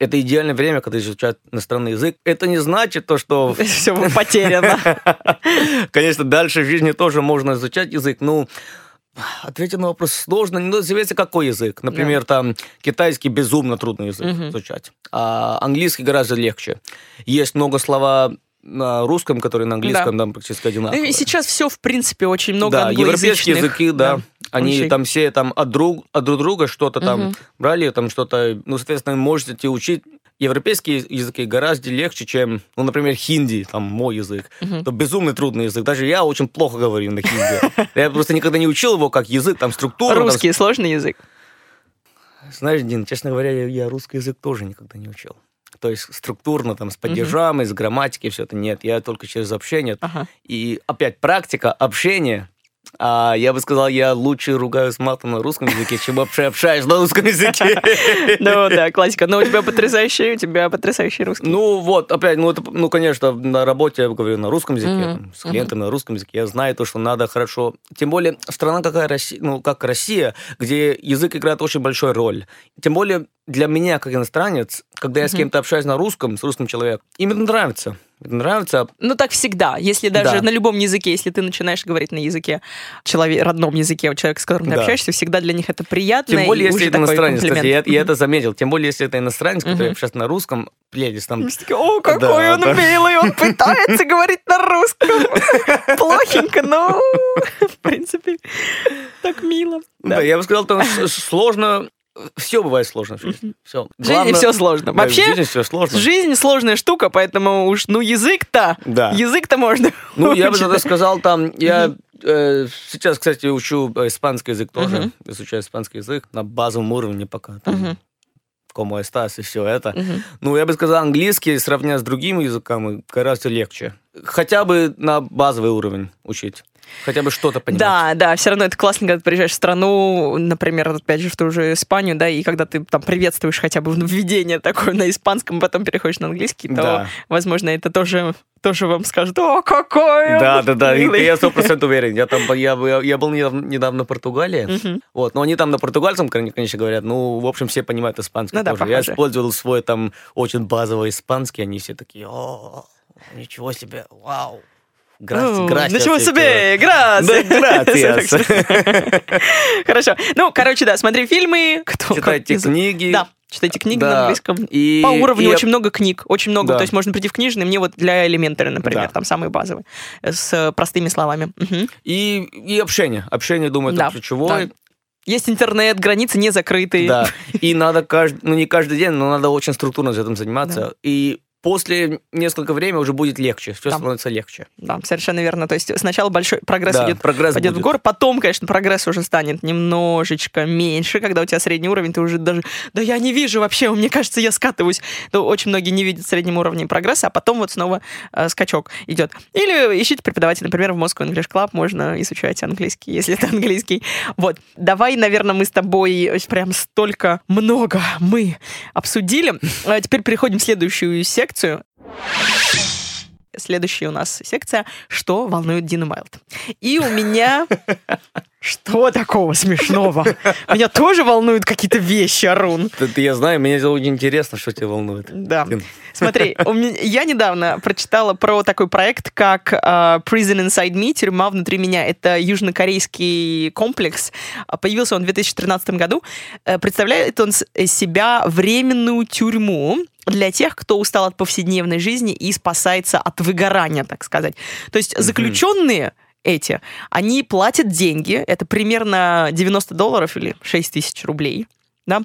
это идеальное время, когда изучать иностранный язык. Это не значит то, что... Все потеряно. Конечно, дальше в жизни тоже можно изучать язык. Ну, Ответить на вопрос сложно, но зависит какой язык. Например, там китайский безумно трудный язык изучать, а английский гораздо легче. Есть много слова на русском, который на английском, да, да практически одинаково. И сейчас все, в принципе, очень много Да, европейские языки, да, да они учить. там все там от друг, от друг друга что-то угу. там брали, там что-то, ну, соответственно, можете учить европейские языки гораздо легче, чем, ну, например, хинди, там, мой язык. Угу. Это безумно трудный язык. Даже я очень плохо говорю на хинди. Я просто никогда не учил его как язык, там, структура. Русский сложный язык? Знаешь, Дин, честно говоря, я русский язык тоже никогда не учил то есть структурно, там, с падежами, с грамматикой, все это нет. Я только через общение. И опять практика общения а, я бы сказал, я лучше ругаюсь матом на русском языке, чем вообще общаюсь на русском языке. Ну да, классика. Но у тебя потрясающий, у тебя потрясающий русский. Ну вот, опять, ну, это, ну конечно, на работе я говорю на русском языке, с клиентами на русском языке. Я знаю то, что надо хорошо. Тем более, страна какая Россия, ну, как Россия, где язык играет очень большую роль. Тем более, для меня, как иностранец, когда я с кем-то общаюсь на русском, с русским человеком, им это нравится нравится. Ну, так всегда. Если даже да. на любом языке, если ты начинаешь говорить на языке, человек, родном языке, у человека, с которым ты да. общаешься, всегда для них это приятно. Тем более, если это иностранец. Кстати, я, я это заметил. Тем более, если это иностранец, который общается на русском, пледис там... О, какой да, он да. милый, он пытается говорить на русском. Плохенько, но в принципе так мило. Да, я бы сказал, там сложно все бывает сложно в жизни. Все. В жизни все сложно. Да, Вообще, жизни все сложно. Жизнь сложная штука, поэтому уж, ну, язык-то, да. язык-то можно Ну, я бы тогда сказал, там, я э, сейчас, кстати, учу испанский язык тоже, изучаю испанский язык на базовом уровне пока. Там, como estás и все это. Ну, я бы сказал, английский, сравня с другими языками, гораздо легче. Хотя бы на базовый уровень учить. Хотя бы что-то понимать. Да, да, все равно это классно, когда ты приезжаешь в страну, например, опять же, в ту же Испанию, да, и когда ты там приветствуешь хотя бы введение такое на испанском, потом переходишь на английский, то, да. возможно, это тоже тоже вам скажут, о, какой Да, да, да, милый. я сто процентов уверен. Я, там, я, я был недавно, недавно в Португалии, uh-huh. вот, но они там на португальском, конечно, говорят, ну, в общем, все понимают испанский ну, тоже. Да, я использовал свой там очень базовый испанский, они все такие, о, ничего себе, вау. Грасти, грасти, Ничего себе, грасти. Хорошо. Ну, короче, да, смотри фильмы. Читайте книги. Да, читайте книги да. на английском. И, По уровню и... очень много книг, очень много. Да. То есть можно прийти в книжный, мне вот для элементаря, например, да. там самые базовые, с простыми словами. Угу. И, и общение. Общение, думаю, это да. ключевое. Да. Есть интернет, границы не закрыты. Да, и надо каждый, ну не каждый день, но надо очень структурно этим заниматься. Да. И после несколько времени уже будет легче, все да. становится легче. Да, совершенно верно. То есть сначала большой прогресс да, идет, прогресс пойдет будет. в гору, потом, конечно, прогресс уже станет немножечко меньше, когда у тебя средний уровень, ты уже даже, да я не вижу вообще, мне кажется, я скатываюсь. То очень многие не видят среднем уровне прогресса, а потом вот снова э, скачок идет. Или ищите преподавателя, например, в Moscow English Club можно изучать английский, если это английский. Вот, давай, наверное, мы с тобой прям столько много мы обсудили. А теперь переходим в следующую секцию лекцию. Следующая у нас секция «Что волнует Дина Майлд?». И у меня... Что такого смешного? Меня тоже волнуют какие-то вещи, Арун. Я знаю, мне очень интересно, что тебя волнует. Да. Смотри, я недавно прочитала про такой проект, как uh, Prison Inside Me, тюрьма внутри меня. Это южнокорейский комплекс. Появился он в 2013 году. Э, представляет он из себя временную тюрьму, для тех, кто устал от повседневной жизни и спасается от выгорания, так сказать. То есть заключенные эти, они платят деньги, это примерно 90 долларов или 6 тысяч рублей, да,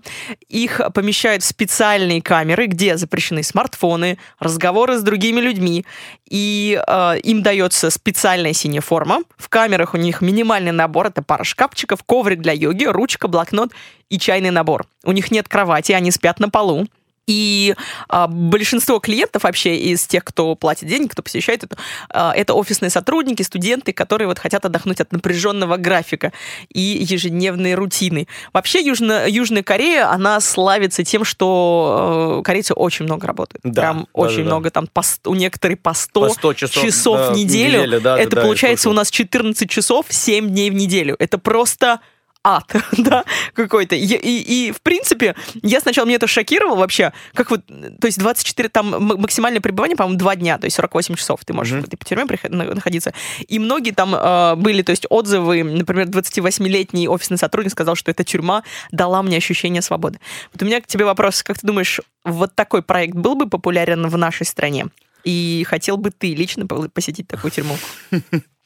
их помещают в специальные камеры, где запрещены смартфоны, разговоры с другими людьми, и э, им дается специальная синяя форма. В камерах у них минимальный набор, это пара шкафчиков, коврик для йоги, ручка, блокнот и чайный набор. У них нет кровати, они спят на полу. И а, большинство клиентов вообще из тех, кто платит деньги, кто посещает это, а, это офисные сотрудники, студенты, которые вот хотят отдохнуть от напряженного графика и ежедневной рутины. Вообще Южно, Южная Корея, она славится тем, что э, корейцы очень много работают. Да, Прям да, очень да, много, там по, у некоторых по 100, по 100 часов, часов да, в неделю. неделю да, это да, получается у нас 14 часов 7 дней в неделю. Это просто ад, да, какой-то. И, и, и, в принципе, я сначала, мне это шокировало вообще, как вот, то есть 24, там максимальное пребывание, по-моему, 2 дня, то есть 48 часов ты можешь mm-hmm. в этой тюрьме находиться. И многие там э, были, то есть отзывы, например, 28-летний офисный сотрудник сказал, что эта тюрьма дала мне ощущение свободы. Вот у меня к тебе вопрос, как ты думаешь, вот такой проект был бы популярен в нашей стране? И хотел бы ты лично посетить такую тюрьму?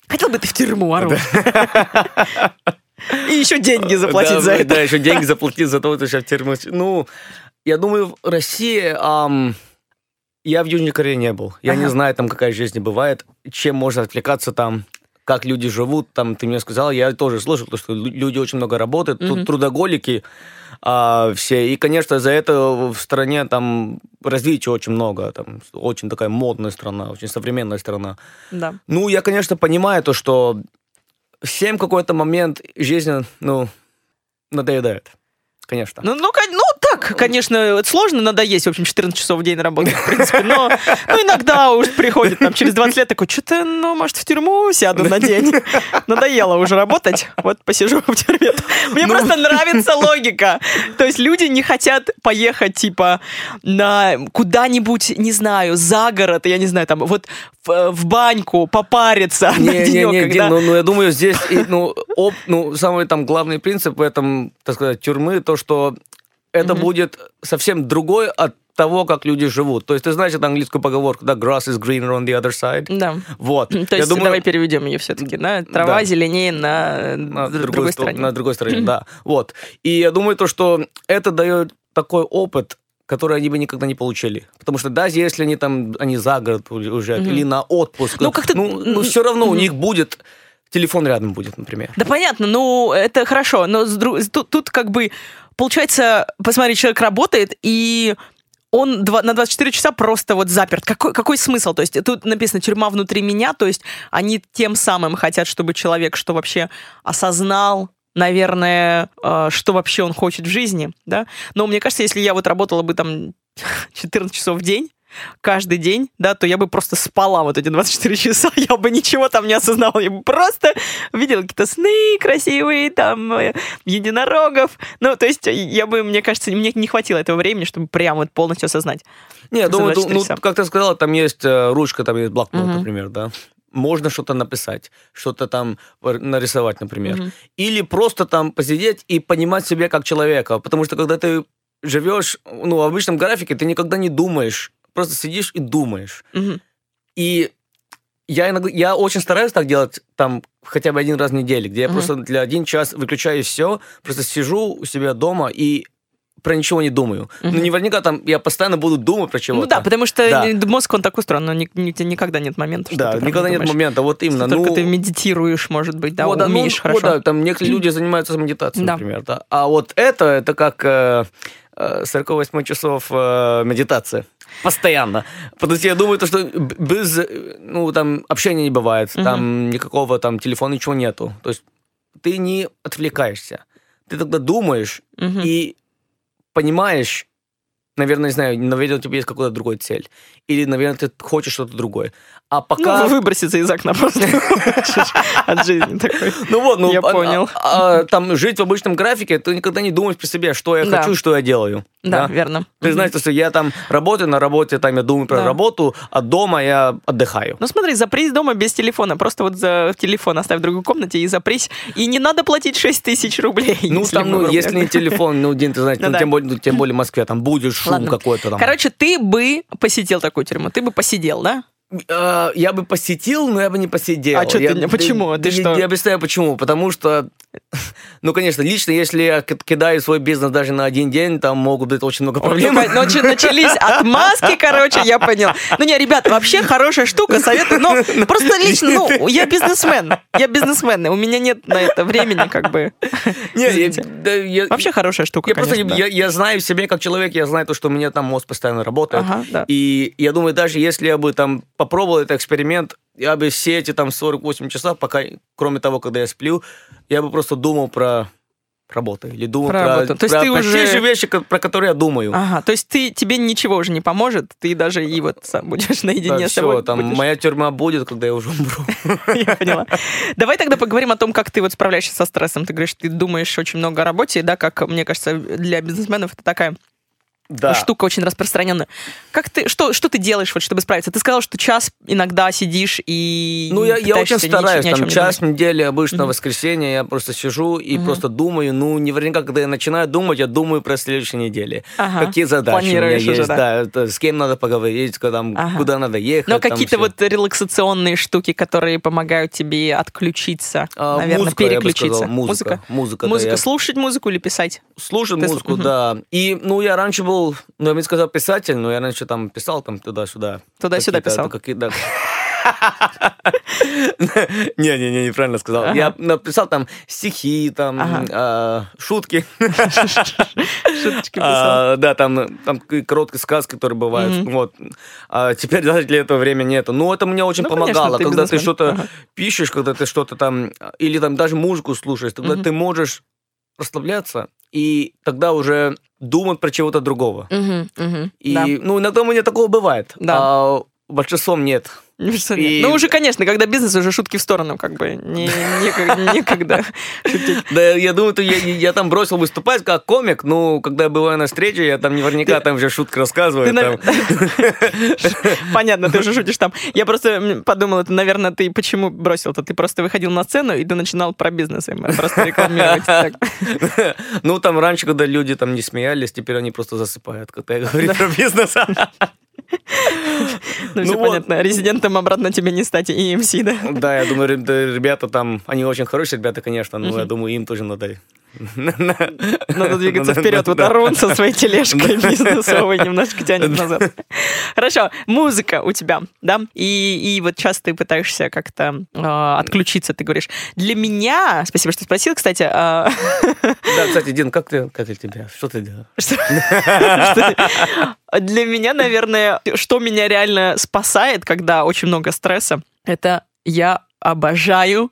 Хотел бы ты в тюрьму, Ару? И еще деньги заплатить да, за это. Да, еще деньги заплатить за то, что сейчас в тюрьму. Ну, я думаю, в России... Я в Южной Корее не был. Я ага. не знаю, там какая жизнь бывает, чем можно отвлекаться там, как люди живут. Там ты мне сказал, я тоже слышал, что люди очень много работают, тут трудоголики а, все. И, конечно, за это в стране там развития очень много. Там очень такая модная страна, очень современная страна. Да. Ну, я, конечно, понимаю то, что всем какой-то момент жизни, ну, надоедает. Конечно. Ну, ну, ну, так, конечно, сложно надоесть, в общем, 14 часов в день работать, в принципе, но ну, иногда уж приходит там через 20 лет такой, что-то, ну, может, в тюрьму сяду на день. Надоело уже работать, вот посижу в тюрьме. Мне ну... просто нравится логика. То есть люди не хотят поехать, типа, на куда-нибудь, не знаю, за город, я не знаю, там, вот в, в баньку попариться не, на денек, не, не, когда... ну, ну, я думаю, здесь, ну, оп, ну, самый там главный принцип в этом, так сказать, тюрьмы, то, что это mm-hmm. будет совсем другой от того, как люди живут. То есть ты знаешь эту английскую поговорку, да, grass is greener on the other side? Да. Вот. То есть думаю... давай переведем ее все-таки, да? Трава да. зеленее на, на другой, другой стороне. На другой стороне, да. Вот. И я думаю, то, что это дает такой опыт, который они бы никогда не получили. Потому что даже если они там, они за город уезжают mm-hmm. или на отпуск, ну, как-то... ну, ну все равно mm-hmm. у них будет телефон рядом будет, например. Да понятно, ну это хорошо, но тут, тут как бы получается, посмотри, человек работает, и он на 24 часа просто вот заперт. Какой, какой смысл? То есть тут написано «тюрьма внутри меня», то есть они тем самым хотят, чтобы человек что вообще осознал, наверное, э, что вообще он хочет в жизни, да? Но мне кажется, если я вот работала бы там 14 часов в день, каждый день, да, то я бы просто спала вот эти 24 часа, я бы ничего там не осознала, я бы просто видела какие-то сны красивые, там, э, единорогов, ну, то есть я бы, мне кажется, мне не хватило этого времени, чтобы прям вот полностью осознать. Не, думаю, ну, как ты сказала, там есть э, ручка, там есть блокнот, угу. например, да, можно что-то написать, что-то там нарисовать, например. Угу. Или просто там посидеть и понимать себя как человека. Потому что когда ты живешь ну, в обычном графике, ты никогда не думаешь просто сидишь и думаешь. Угу. И я иногда, я очень стараюсь так делать там хотя бы один раз в неделю, где я угу. просто для один час выключаю все, просто сижу у себя дома и про ничего не думаю. Угу. Ну, наверняка там я постоянно буду думать про чего-то. Ну да, потому что да. мозг, он так устроен, но ни, ни, никогда нет момента, Да, никогда нет момента, вот именно. ну, только ты медитируешь, может быть, да, вот, умеешь ну, хорошо. Вот, да, там некоторые люди занимаются медитацией, да. например, да. А вот это, это как э, 48 э, часов э, медитации. Постоянно. Потому что я думаю, то, что без ну, там, общения не бывает, угу. там никакого там телефона, ничего нету. То есть ты не отвлекаешься. Ты тогда думаешь угу. и понимаешь, наверное, не знаю, наверное, у тебя есть какой-то другой цель. Или, наверное, ты хочешь что-то другое. А пока... Ну, выброситься из окна просто от жизни такой. Ну вот, ну, я понял. А, а, там жить в обычном графике, ты никогда не думаешь при себе, что я хочу, что я делаю. Да, верно. Ты знаешь, что я там работаю, на работе там я думаю про работу, а дома я отдыхаю. Ну смотри, запрись дома без телефона. Просто вот за телефон оставь в другой комнате и запрись. И не надо платить 6 тысяч рублей. Ну, там, ну, если не телефон, ну, Дин, ты знаешь, Ну ну, да. тем, более, ну, тем более в Москве, там будет шум какой-то там. Короче, ты бы посетил такую тюрьму. Ты бы посидел, да? Э, я бы посетил, но я бы не посидел. А чё ты Я- почему? Ты я- что? Я объясняю, почему. Потому что, ну, конечно, лично, если я ки- кидаю свой бизнес даже на один день, там могут быть очень много проблем. ну, ну, чё, начались отмазки, короче, я понял. Ну не, ребят, вообще хорошая штука, советую. Но просто лично, ну, я бизнесмен. Я бизнесмен, у меня нет на это времени, как бы. Не, я- я- Вообще хорошая штука, Я просто, конечно, да. я, я знаю себе как человек, я знаю то, что у меня там мозг постоянно работает. Ага, да. И я думаю, даже если я бы там попробовал этот эксперимент, я бы все эти там 48 часов, пока, кроме того, когда я сплю, я бы просто думал про работу или думал Про про, работу. То есть про- ты про уже- те же вещи, про которые я думаю. Ага, то есть ты, тебе ничего уже не поможет, ты даже и вот сам будешь наедине Да, с собой. всё, там будешь. моя тюрьма будет, когда я уже умру. Я поняла. Давай тогда поговорим о том, как ты вот справляешься со стрессом. Ты говоришь, ты думаешь очень много о работе, да, как, мне кажется, для бизнесменов это такая Да. штука очень распространенная. Как ты, что, что ты делаешь, вот, чтобы справиться? Ты сказал, что час иногда сидишь и Ну, я, я очень ни- стараюсь. ни о Там не час думать. недели, обычно Мгм. воскресенье, я просто сижу и Мгм. просто думаю. Ну, наверняка, когда я начинаю думать, я думаю про следующей неделе. Ага. Какие задачи у меня Планируешь есть, уже, да. да. это с кем надо поговорить, куда, там, Ага. куда надо ехать. Но какие-то вот релаксационные штуки, которые помогают тебе отключиться, А, наверное, музыка, переключиться. сказал, музыка. Музыка, да, Музыка. я- Слушать музыку или писать? Слушать Ты музыку, Мгм. да. И, ну, я раньше был, ну, я бы не сказал писатель, но я раньше там писал там туда-сюда. Туда-сюда Какие-то- писал? какие-то- Не-не-не, неправильно сказал. Ага. Я написал там стихи, там Ага. а, шутки. Шуточки писал. А, Да, там там короткие сказки, которые бывают. Вот. А Теперь даже для этого времени нету. Ну, это мне очень Ну, конечно, помогало. ты Когда ты что-то Ага. пишешь, когда ты что-то там, или там даже музыку слушаешь, тогда ты можешь расслабляться и тогда уже думать про чего-то другого. Мгм, мгм. И, Да. ну, иногда у меня такого бывает. Да. А большинством нет. Ну, И-. Ну, уже, конечно, когда бизнес, уже шутки в сторону, как бы, не- некогда, некогда шутить. Да, я думаю, то я, я там бросил выступать как комик, ну, когда я бываю на встрече, я там наверняка там же шутки рассказываю. Понятно, ты уже шутишь там. Я просто м, подумала, это, наверное, ты почему бросил-то? Ты просто выходил на сцену, и ты начинал про бизнес им просто рекламировать. Ну, там раньше, когда люди там не смеялись, теперь они просто засыпают, когда я говорю про бизнес. Ну, Ну все вот. понятно. Резидентом обратно тебе не стать, и EMC, да? Да, я думаю, ребята там, они очень хорошие ребята, конечно, но я думаю, им тоже надо... Надо двигаться вперед. Вот. Арон со своей тележкой бизнесовой немножко тянет назад. Хорошо, музыка у тебя, да? И, и вот сейчас ты пытаешься как-то э, отключиться, ты говоришь. Для меня, спасибо, что спросил, кстати, а, Да, кстати, Дин, как ты, как у тебя? Что ты делаешь? Ты- Для меня, наверное, что меня реально спасает, когда очень много стресса, это я обожаю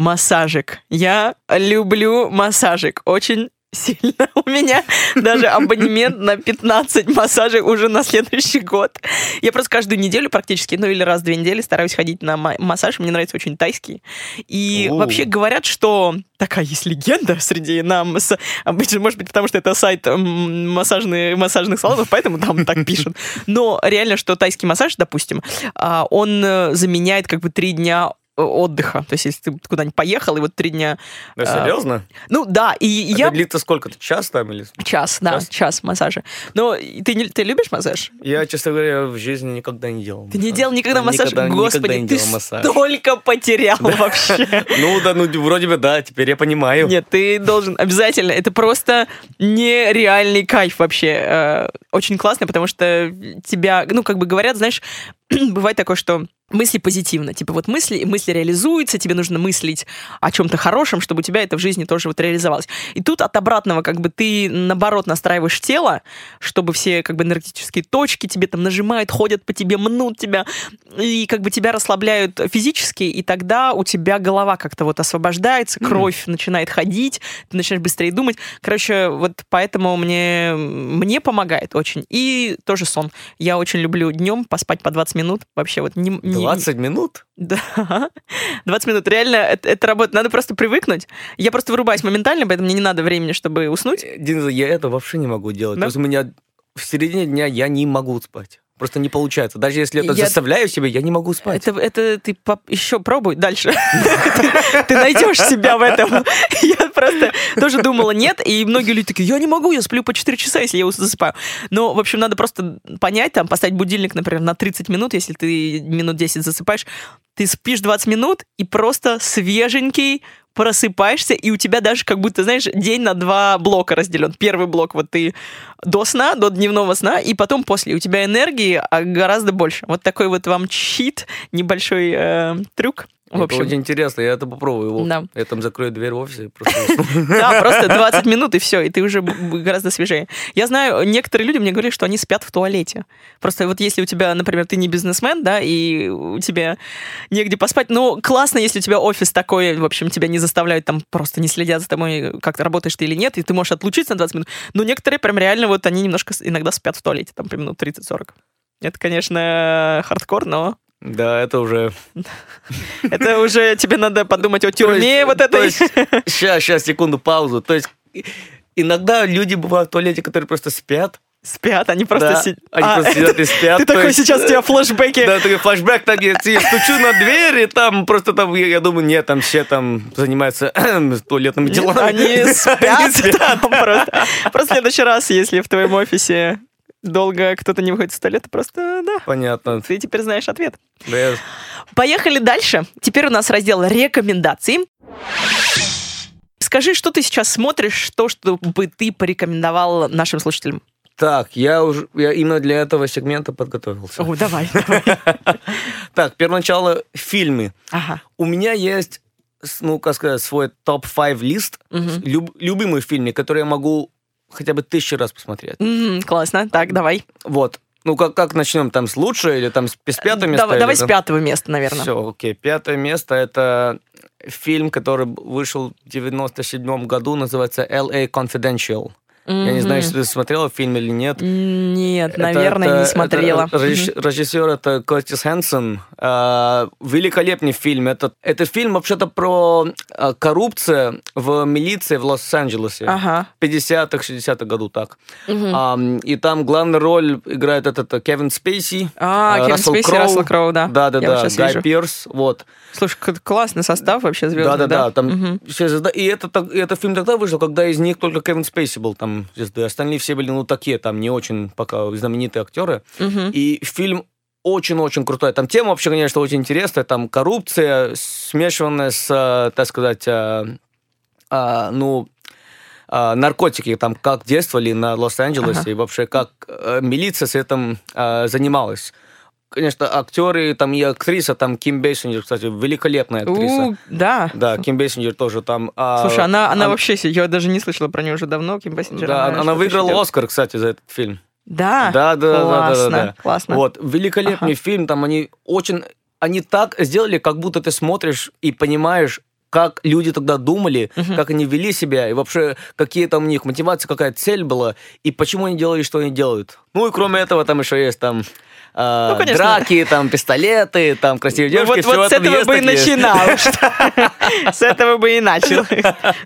массажик. Я люблю массажик. Очень сильно. У меня даже абонемент на 15 массажей уже на следующий год. Я просто каждую неделю практически, ну или раз в две недели стараюсь ходить на ма- массаж. Мне нравится очень тайский. И О. вообще говорят, что такая есть легенда среди нам. Обычно, может быть, потому что это сайт м, массажный, массажных салонов, поэтому там так пишут. Но реально, что тайский массаж, допустим, а, он э, заменяет как бы три дня отдыха. То есть, если ты куда-нибудь поехал, и вот три дня... Да, А, серьезно? Ну да, и Это я... длится сколько-то? Час там или... Час, да, Час? час, массажа. Но ты, не- ты любишь массаж? Я, честно говоря, в жизни никогда не делал. Ты не делал никогда массаж? Никогда, никогда Господи, не ты делал массаж. столько потерял вообще. Ну да, ну вроде бы да, теперь я понимаю. Нет, ты должен обязательно. Это просто нереальный кайф вообще. Э, Очень классно, потому что тебя, ну, как бы говорят, знаешь, бывает такое, что мысли позитивно. Типа вот мысли, мысли реализуются, тебе нужно мыслить о чем-то хорошем, чтобы у тебя это в жизни тоже вот реализовалось. И тут от обратного как бы ты наоборот настраиваешь тело, чтобы все как бы энергетические точки тебе там нажимают, ходят по тебе, мнут тебя, и как бы тебя расслабляют физически, и тогда у тебя голова как-то вот освобождается, кровь mm. начинает ходить, ты начинаешь быстрее думать. Короче, вот поэтому мне, мне помогает очень. И тоже сон. Я очень люблю днем поспать по 20 минут. Вообще вот не, не 20 минут? Да. 20 минут. Реально, это, это работает. Надо просто привыкнуть. Я просто вырубаюсь моментально, поэтому мне не надо времени, чтобы уснуть. Динза, я это вообще не могу делать. Да? То есть у меня в середине дня я не могу спать. Просто не получается. Даже если это я... заставляю себя, я не могу спать. Это, это ты еще пробуй дальше. Ты найдешь себя в этом. Я просто тоже думала, нет. И многие люди такие, я не могу, я сплю по 4 часа, если я засыпаю. Но, в общем, надо просто понять, там, поставить будильник, например, на 30 минут, если ты минут 10 засыпаешь, ты спишь 20 минут и просто свеженький, просыпаешься, и у тебя даже как будто, знаешь, день на два блока разделен. Первый блок вот ты до сна, до дневного сна, и потом после. У тебя энергии а, гораздо больше. Вот такой вот вам чит, небольшой э, трюк. В общем. Это очень интересно, я это попробую. Его. Да. Я там закрою дверь в офисе и просто Да, просто 20 минут и все, и ты уже гораздо свежее. Я знаю, некоторые люди мне говорили, что они спят в туалете. Просто вот если у тебя, например, ты не бизнесмен, да, и у тебя негде поспать, ну, классно, если у тебя офис такой, в общем, тебя не заставляют там, просто не следят за тобой, как ты работаешь ты или нет, и ты можешь отлучиться на 20 минут. Но некоторые прям реально вот они немножко иногда спят в туалете, там, минут 30-40. Это, конечно, хардкор, но да, это уже... Это уже тебе надо подумать о тюрьме вот этой. Сейчас, сейчас, секунду, паузу. То есть иногда люди бывают в туалете, которые просто спят, Спят, они просто да, сидят. Они а, просто сидят и спят. Ты такой, есть, сейчас у тебя флешбеки. Да, такой флешбэк, так я стучу на дверь, и там просто там, я, я думаю, нет, там все там занимаются туалетными делами. Они спят, они спят. просто. Просто в следующий раз, если в твоем офисе долго кто-то не выходит из туалета, просто, да. Понятно. Ты теперь знаешь ответ. Да. Я... Поехали дальше. Теперь у нас раздел рекомендаций. Скажи, что ты сейчас смотришь, что, чтобы ты порекомендовал нашим слушателям? Так, я уже я именно для этого сегмента подготовился. О, давай, давай. Так, первоначало фильмы. Ага. У меня есть, ну, как сказать, свой топ-5 лист любимых фильмов, которые я могу хотя бы тысячу раз посмотреть. Mm, классно. Так, давай. Вот. Ну, как, как начнем? Там с лучшего или там с, с пятого места? Давай, давай с пятого места, наверное. Все, окей. Пятое место — это фильм, который вышел в 97 году, называется «L.A. Confidential». Mm-hmm. Я не знаю, если ты смотрела фильм или нет. Нет, это, наверное, это, не смотрела. Это, mm-hmm. Режиссер это Кортис Хэнсон. Э, великолепный фильм. Это, это фильм вообще-то про э, коррупцию в милиции в Лос-Анджелесе. Ага. 50-х, 60-х году так. Mm-hmm. Э, и там главную роль играет этот Кевин Спейси. А, э, Кевин Рассел Спейси, Кроу. Рассел Кроу, да. Да-да-да, Гай вижу. Пирс. Вот. Слушай, классный состав вообще звездный, да? Да-да-да. Там угу. все звезды. И это, это фильм тогда вышел, когда из них только Кевин Спейси был там звезды. Остальные все были, ну, такие, там, не очень пока знаменитые актеры. Угу. И фильм очень-очень крутой. Там тема вообще, конечно, очень интересная. Там коррупция, смешанная с, э, так сказать, а, а, ну, а, наркотики, там, как действовали на Лос-Анджелесе, ага. и вообще, как милиция с этим а, занималась конечно, актеры, там и актриса, там Ким Бейсинджер, кстати, великолепная актриса. У, да. Да, Ким Бейсинджер тоже там. А, Слушай, она, она, она вообще, я даже не слышала про нее уже давно, Ким Бейсинджер. Да, она, она выиграла Оскар, кстати, за этот фильм. Да? Да, да, классно, да, да, да. Классно. Вот, великолепный ага. фильм, там они очень, они так сделали, как будто ты смотришь и понимаешь, как люди тогда думали, uh-huh. как они вели себя, и вообще какие там у них мотивация, какая цель была, и почему они делали, что они делают. Ну и кроме этого там еще есть там э, ну, драки, там, пистолеты, там, красивые девушки. Ну, вот, вот с этого бы и начинал. С этого бы и начал.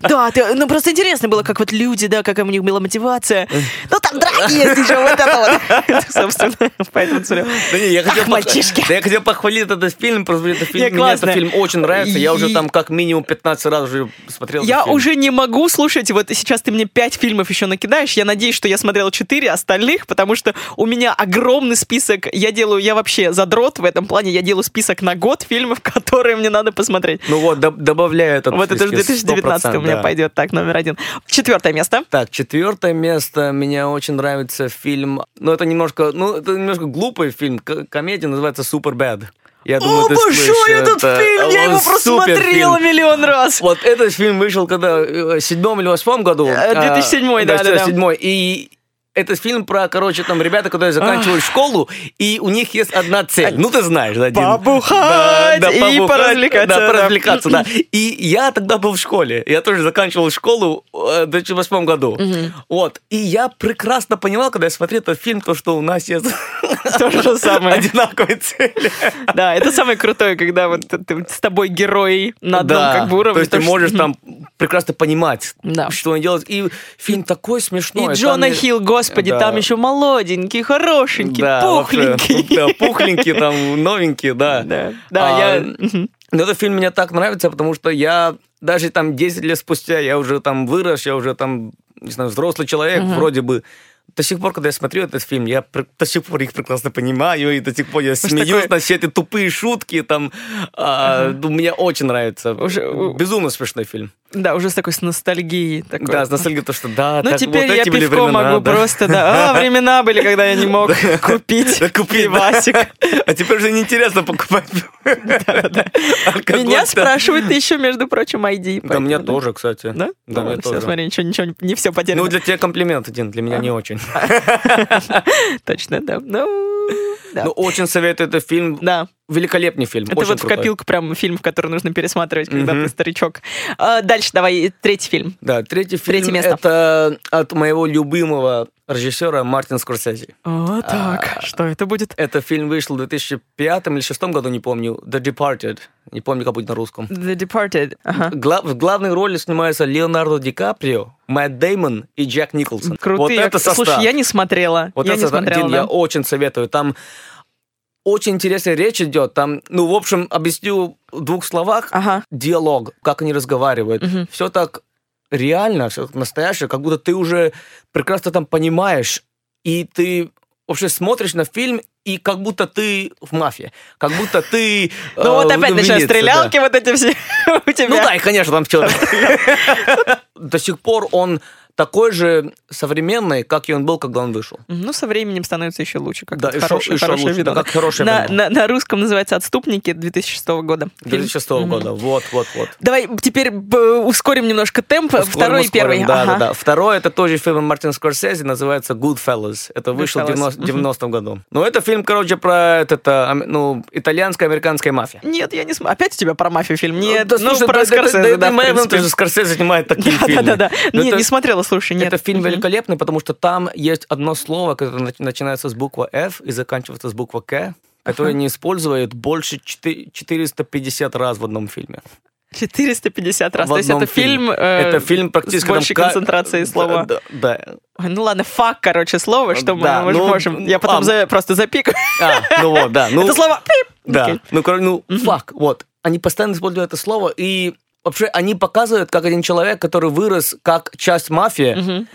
Да, ну просто интересно было, как вот люди, да, какая у них была мотивация. Ну там драки есть еще, вот это вот. Собственно, поэтому смотрю. Да не, я хотел мальчишки. Да я хотел похвалить этот фильм, просто этот фильм, мне этот фильм очень нравится. Я уже там как минимум 15 раз уже смотрел Я уже не могу слушать, вот сейчас ты мне 5 фильмов еще накидаешь, я надеюсь, что я смотрел 4 остальных, потому что у меня огромный список я делаю, я вообще задрот в этом плане, я делаю список на год фильмов, которые мне надо посмотреть. Ну вот, добавляю этот Вот это же 2019 у меня пойдет. Так, номер один. Четвертое место. Так, четвертое место. Меня очень нравится фильм, ну это немножко, ну это немножко глупый фильм, комедия, называется Super Bad. Я думаю, Обожаю этот это... фильм! Я его просмотрела миллион раз! Вот этот фильм вышел когда? В седьмом или восьмом году? 2007, э, а, да, да, да. 2007. И этот фильм про, короче, там ребята, которые заканчивают школу, и у них есть одна цель. Ну, ты знаешь, один. Побухать да, да, и побухать, поразвлекаться. Да, поразвлекаться, да. И я тогда был в школе. Я тоже заканчивал школу э, в 2008 году. Угу. Вот. И я прекрасно понимал, когда я смотрел этот фильм, то, что у нас есть то же самое. Одинаковые цели. Да, это самое крутое, когда вот с тобой герой на одном как бы уровне. То есть ты можешь там прекрасно понимать, что он делает. И фильм такой смешной. И Джона Хилл, господи, да. там еще молоденький, хорошенький, да, пухленький. Вообще, да, пухленький, там, новенький, да. Да, да а, я... Но этот фильм мне так нравится, потому что я даже там 10 лет спустя, я уже там вырос, я уже там, не знаю, взрослый человек, угу. вроде бы, до сих пор, когда я смотрю этот фильм, я до сих пор их прекрасно понимаю, и до сих пор я смеюсь такой... на все эти тупые шутки. Там, а, uh-huh. Мне очень нравится. Уже... Безумно смешной фильм. Да, уже с такой с ностальгией. Такой. Да, с ностальгией, то, что да, Ну, так, теперь вот я пивко времена, могу да. просто, да. А, времена были, когда я не мог купить пивасик. А теперь уже неинтересно покупать Меня спрашивают еще, между прочим, ID. Да, меня тоже, кстати. Да? Да, меня тоже. Смотри, ничего, ничего, не все потеряно. Ну, для тебя комплимент один, для меня не очень. Точно, да. Ну, ну, очень советую этот фильм. Да. Великолепный фильм. Это вот в копилку прям фильм, который нужно пересматривать, когда ты старичок. А, дальше давай третий фильм. Да, третий фильм. Третье место. Это от моего любимого режиссера Мартин Скорсезе. О, так. А, что это будет? Это фильм вышел в 2005 или 2006 году, не помню. The Departed. Не помню, как будет на русском. The Departed. Ага. Гла- в главной роли снимаются Леонардо Ди Каприо, Мэтт Деймон и Джек Николсон. Крутые. Вот это состав. Слушай, я не смотрела. Вот я это не смотрела, Дин, да. я очень советую. Там очень интересная речь идет. Там, ну, в общем, объясню в двух словах. Ага. Диалог, как они разговаривают. Угу. Все так реально, все так настоящее, как будто ты уже прекрасно там понимаешь, и ты вообще смотришь на фильм, и как будто ты в мафии, как будто ты... Ну вот опять начинают стрелялки вот эти все у тебя. Ну да, и, конечно, там все. До сих пор он такой же современный, как и он был, когда он вышел. Ну, со временем становится еще лучше, как да, хороший, еще, хороший лучше. Да, как хороший на, на, на русском называется «Отступники» 2006 года. 2006 mm-hmm. года, вот, вот, вот. Давай теперь ускорим немножко темп. Ускорим, Второй ускорим, и первый. Да, ага. да, да. Второй это тоже фильм Мартина Скорсезе, называется Goodfellas. Это вышел в 90, 90-м году. Ну, это фильм, короче, про это, ну, итальянская американская мафия. Нет, я не смотрю. Опять у тебя про мафию фильм? Нет, да, ну, слушай, про да, Скорсезе, да, да, да, да, Скорсезе снимает такие фильмы. Да, да, да. Нет, не смотрела, слушай, нет. Это фильм великолепный, потому что там есть одно слово, которое начинается с буквы F и заканчивается с буквы К, которое не используют больше 450 раз в одном фильме. 450 раз. В То есть это фильм, э, это фильм практически с большей там, концентрацией слова. Да, да. Ой, ну ладно, фак, короче, слово, что да, мы, ну, можем. Я потом а, за, просто запикаю. А, ну вот, да. Ну, это слово. Да. Okay. Ну, короче, ну, фак, вот. Они постоянно используют это слово, и вообще они показывают, как один человек, который вырос как часть мафии, Мгм.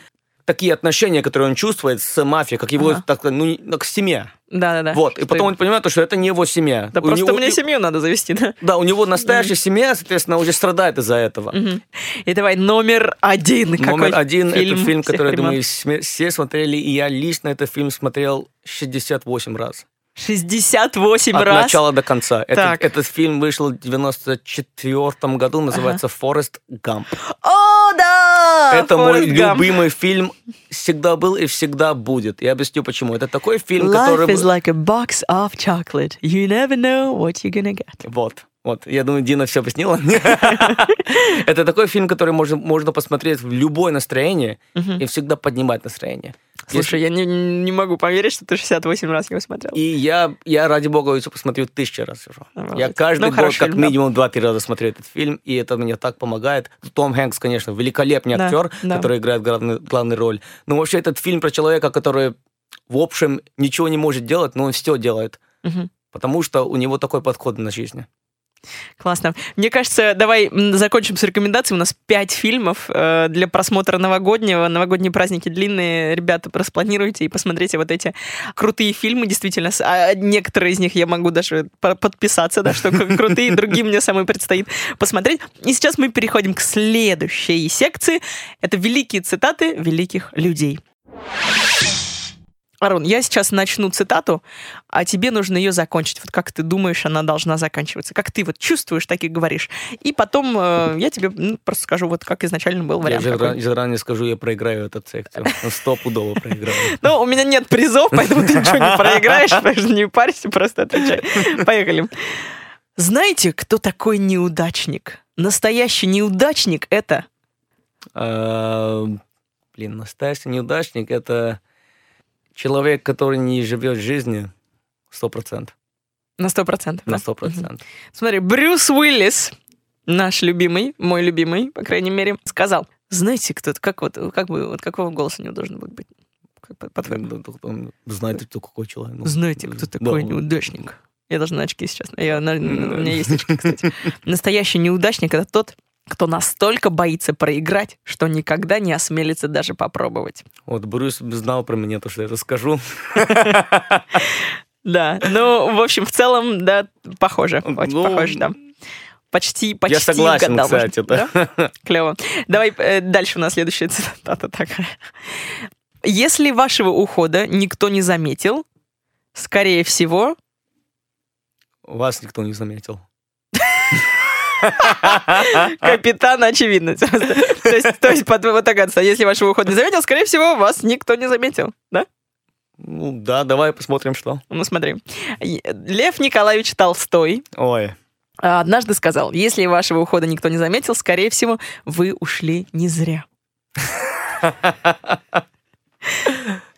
такие отношения, которые он чувствует с мафией, как его, Ага. так, ну, как семья. Да-да-да. Вот. И Что потом он понимает, что это не его семья. Да У просто него- мне семью надо завести, да? Да, у него настоящая семья, соответственно, уже страдает из-за этого. Мгм. И давай номер один. Номер один это фильм, который, я думаю, все смотрели, и я лично этот фильм смотрел 68 раз. 68 От раз. начала до конца. Этот, Так. этот фильм вышел в 94 году, называется «Форест Гамп». О, да! Это мой Форест Гамп. любимый фильм, всегда был и всегда будет. Я объясню почему. Это такой фильм, Life который... is like a box of chocolate. You never know what you're gonna get. Вот. Вот, я думаю, Дина все объяснила. Это такой фильм, который можно, можно посмотреть в любое настроение и всегда поднимать настроение. Слушай, я не, не могу поверить, что ты 68 раз его смотрел. И я, я ради бога, еще посмотрю тысячу раз уже. Молодец. Я каждый Ну, год как минимум два-три раза смотрю этот фильм, и это мне так помогает. Том Хэнкс, конечно, великолепный актер, который играет главную, роль. Но вообще этот фильм про человека, который, в общем, ничего не может делать, но он все делает. Потому что у него такой подход на жизнь. Классно. Мне кажется, давай закончим с рекомендацией. У нас пять фильмов э, для просмотра новогоднего. Новогодние праздники длинные. Ребята, распланируйте и посмотрите вот эти крутые фильмы. Действительно, а некоторые из них я могу даже подписаться, да, что крутые, другие мне самой предстоит посмотреть. И сейчас мы переходим к следующей секции. Это великие цитаты великих людей. Арон, я сейчас начну цитату, а тебе нужно ее закончить. Вот как ты думаешь, она должна заканчиваться? Как ты вот чувствуешь, так и говоришь. И потом э, я тебе ну, просто скажу, вот как изначально был вариант. Я же заранее скажу, я проиграю эту секцию. Стопудово проиграю. Ну, у меня нет призов, поэтому ты ничего не проиграешь, поэтому не парься, просто отвечай. Поехали. Знаете, кто такой неудачник? Настоящий неудачник — это... А, блин, настоящий неудачник — это человек, который не живет жизнью, сто процентов. На сто процентов. На сто процентов. Смотри, Брюс Уиллис, наш любимый, мой любимый, по крайней мере, сказал, знаете, кто как вот, как бы, вот какого голоса не должен быть? Как, по-твоему? Знаете, кто какой человек. Ну, знаете, кто такой да. неудачник? Я даже на очки сейчас. Я, на, у меня есть очки, кстати. Настоящий неудачник — это тот, кто настолько боится проиграть, что никогда не осмелится даже попробовать. Вот Брюс знал про меня, то, что я расскажу. Да, ну, в общем, в целом, да, похоже, очень ну, похоже, да. Почти, почти Я согласен, угадал, кстати, да. да? Клево. Давай э, дальше у нас следующая цитата такая. Если вашего ухода никто не заметил, скорее всего... Вас никто не заметил. Капитан очевидность. То есть, то есть вот так если вашего ухода не заметил, скорее всего, вас никто не заметил, да? Ну да, давай посмотрим, что. Ну смотри. Лев Николаевич Толстой. Ой. Однажды сказал, если вашего ухода никто не заметил, скорее всего, вы ушли не зря.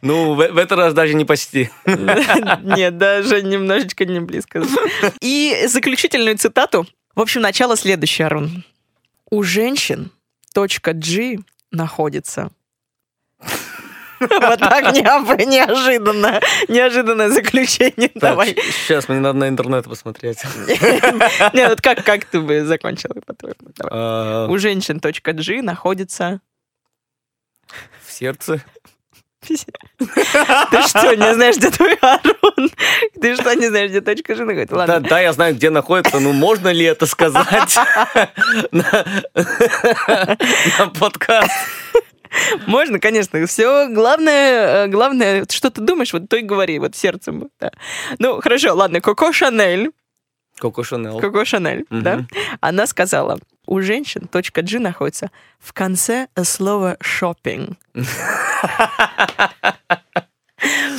Ну, в, в этот раз даже не почти. Нет, даже немножечко не близко. И заключительную цитату в общем, начало следующее, Арун. У женщин точка G находится. Вот так неожиданно. Неожиданное заключение. Давай. Сейчас мне надо на интернет посмотреть. Нет, вот как, как ты бы закончил, по-твоему? А. У женщин точка G находится... В сердце. Ты что, не знаешь, где твой Арон? Ты что, не знаешь, где точка жены? Говорит, ладно. Да, да, я знаю, где находится, но можно ли это сказать на подкаст? Можно, конечно. Все главное, э, главное, что ты думаешь, вот то и говори, вот сердцем. Да. Ну, хорошо, ладно, Коко Шанель. Коко Шанель. Коко Шанель, угу. да. Она сказала, у женщин точка G находится в конце слова «шоппинг».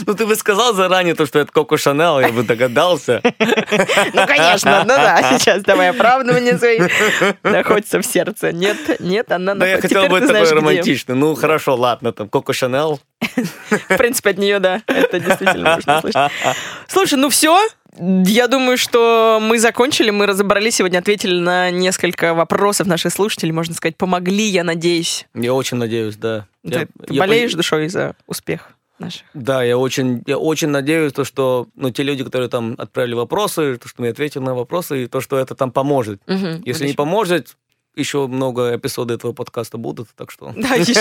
Ну, ты бы сказал заранее то, что это Коко Шанел, я бы догадался. Ну, конечно, ну да, сейчас давай оправдывание свои. Находится в сердце. Нет, нет, она находится. я хотел быть такой романтичный. Ну, хорошо, ладно, там, Коко Шанел. В принципе, от нее, да, это действительно можно слышать. Слушай, ну все, я думаю, что мы закончили, мы разобрались сегодня, ответили на несколько вопросов наших слушателей, можно сказать, помогли, я надеюсь. Я очень надеюсь, да. Ты, я, ты я болеешь по... душой за успех наших? Да, я очень, я очень надеюсь, то, что ну, те люди, которые там отправили вопросы, то, что мы ответили на вопросы, и то, что это там поможет. Угу, Если отлично. не поможет, еще много эпизодов этого подкаста будут, так что... Да, еще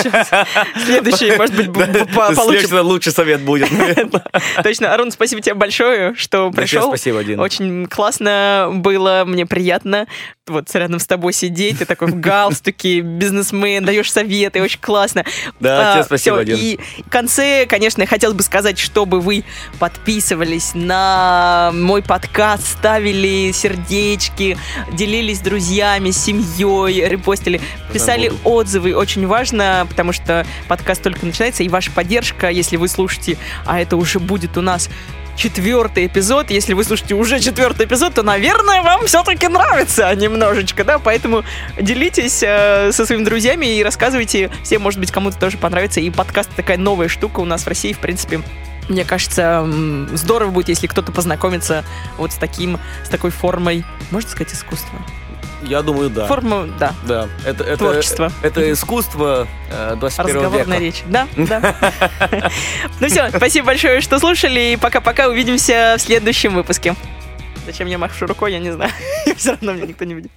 следующий, может быть, получше. Следующий лучший совет будет, Точно. Арун, спасибо тебе большое, что пришел. Спасибо, Дина. Очень классно было, мне приятно вот рядом с тобой сидеть, ты такой в галстуке, бизнесмен, даешь советы, очень классно. Да, а, тебе спасибо, все. И в конце, конечно, я хотела бы сказать, чтобы вы подписывались на мой подкаст, ставили сердечки, делились с друзьями, с семьей, репостили, писали отзывы. Очень важно, потому что подкаст только начинается, и ваша поддержка, если вы слушаете, а это уже будет у нас четвертый эпизод. Если вы слушаете уже четвертый эпизод, то, наверное, вам все-таки нравится немножечко, да? Поэтому делитесь э, со своими друзьями и рассказывайте. Всем, может быть, кому-то тоже понравится. И подкаст такая новая штука у нас в России, в принципе. Мне кажется, здорово будет, если кто-то познакомится вот с таким, с такой формой, можно сказать, искусства. Я думаю, да. Форма, да. Да. Это, это, Творчество. Это искусство э, 21 Разговорная века. речь. Да, да. Ну все, спасибо большое, что слушали. И пока-пока. Увидимся в следующем выпуске. Зачем я машу рукой, я не знаю. Все равно меня никто не видит.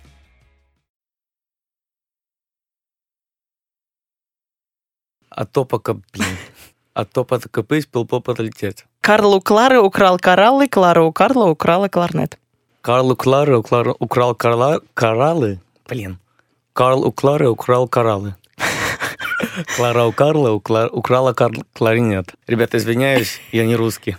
А то пока, блин. А то подкопись, пилпоп отлететь. Карл у Клары украл кораллы, Клара у Карла украла кларнет. Карл у Клары украл, украл корла, кораллы. Блин. Карл у Клары украл кораллы. Клара у Карла украла кар, кларинет. Ребята, извиняюсь, я не русский.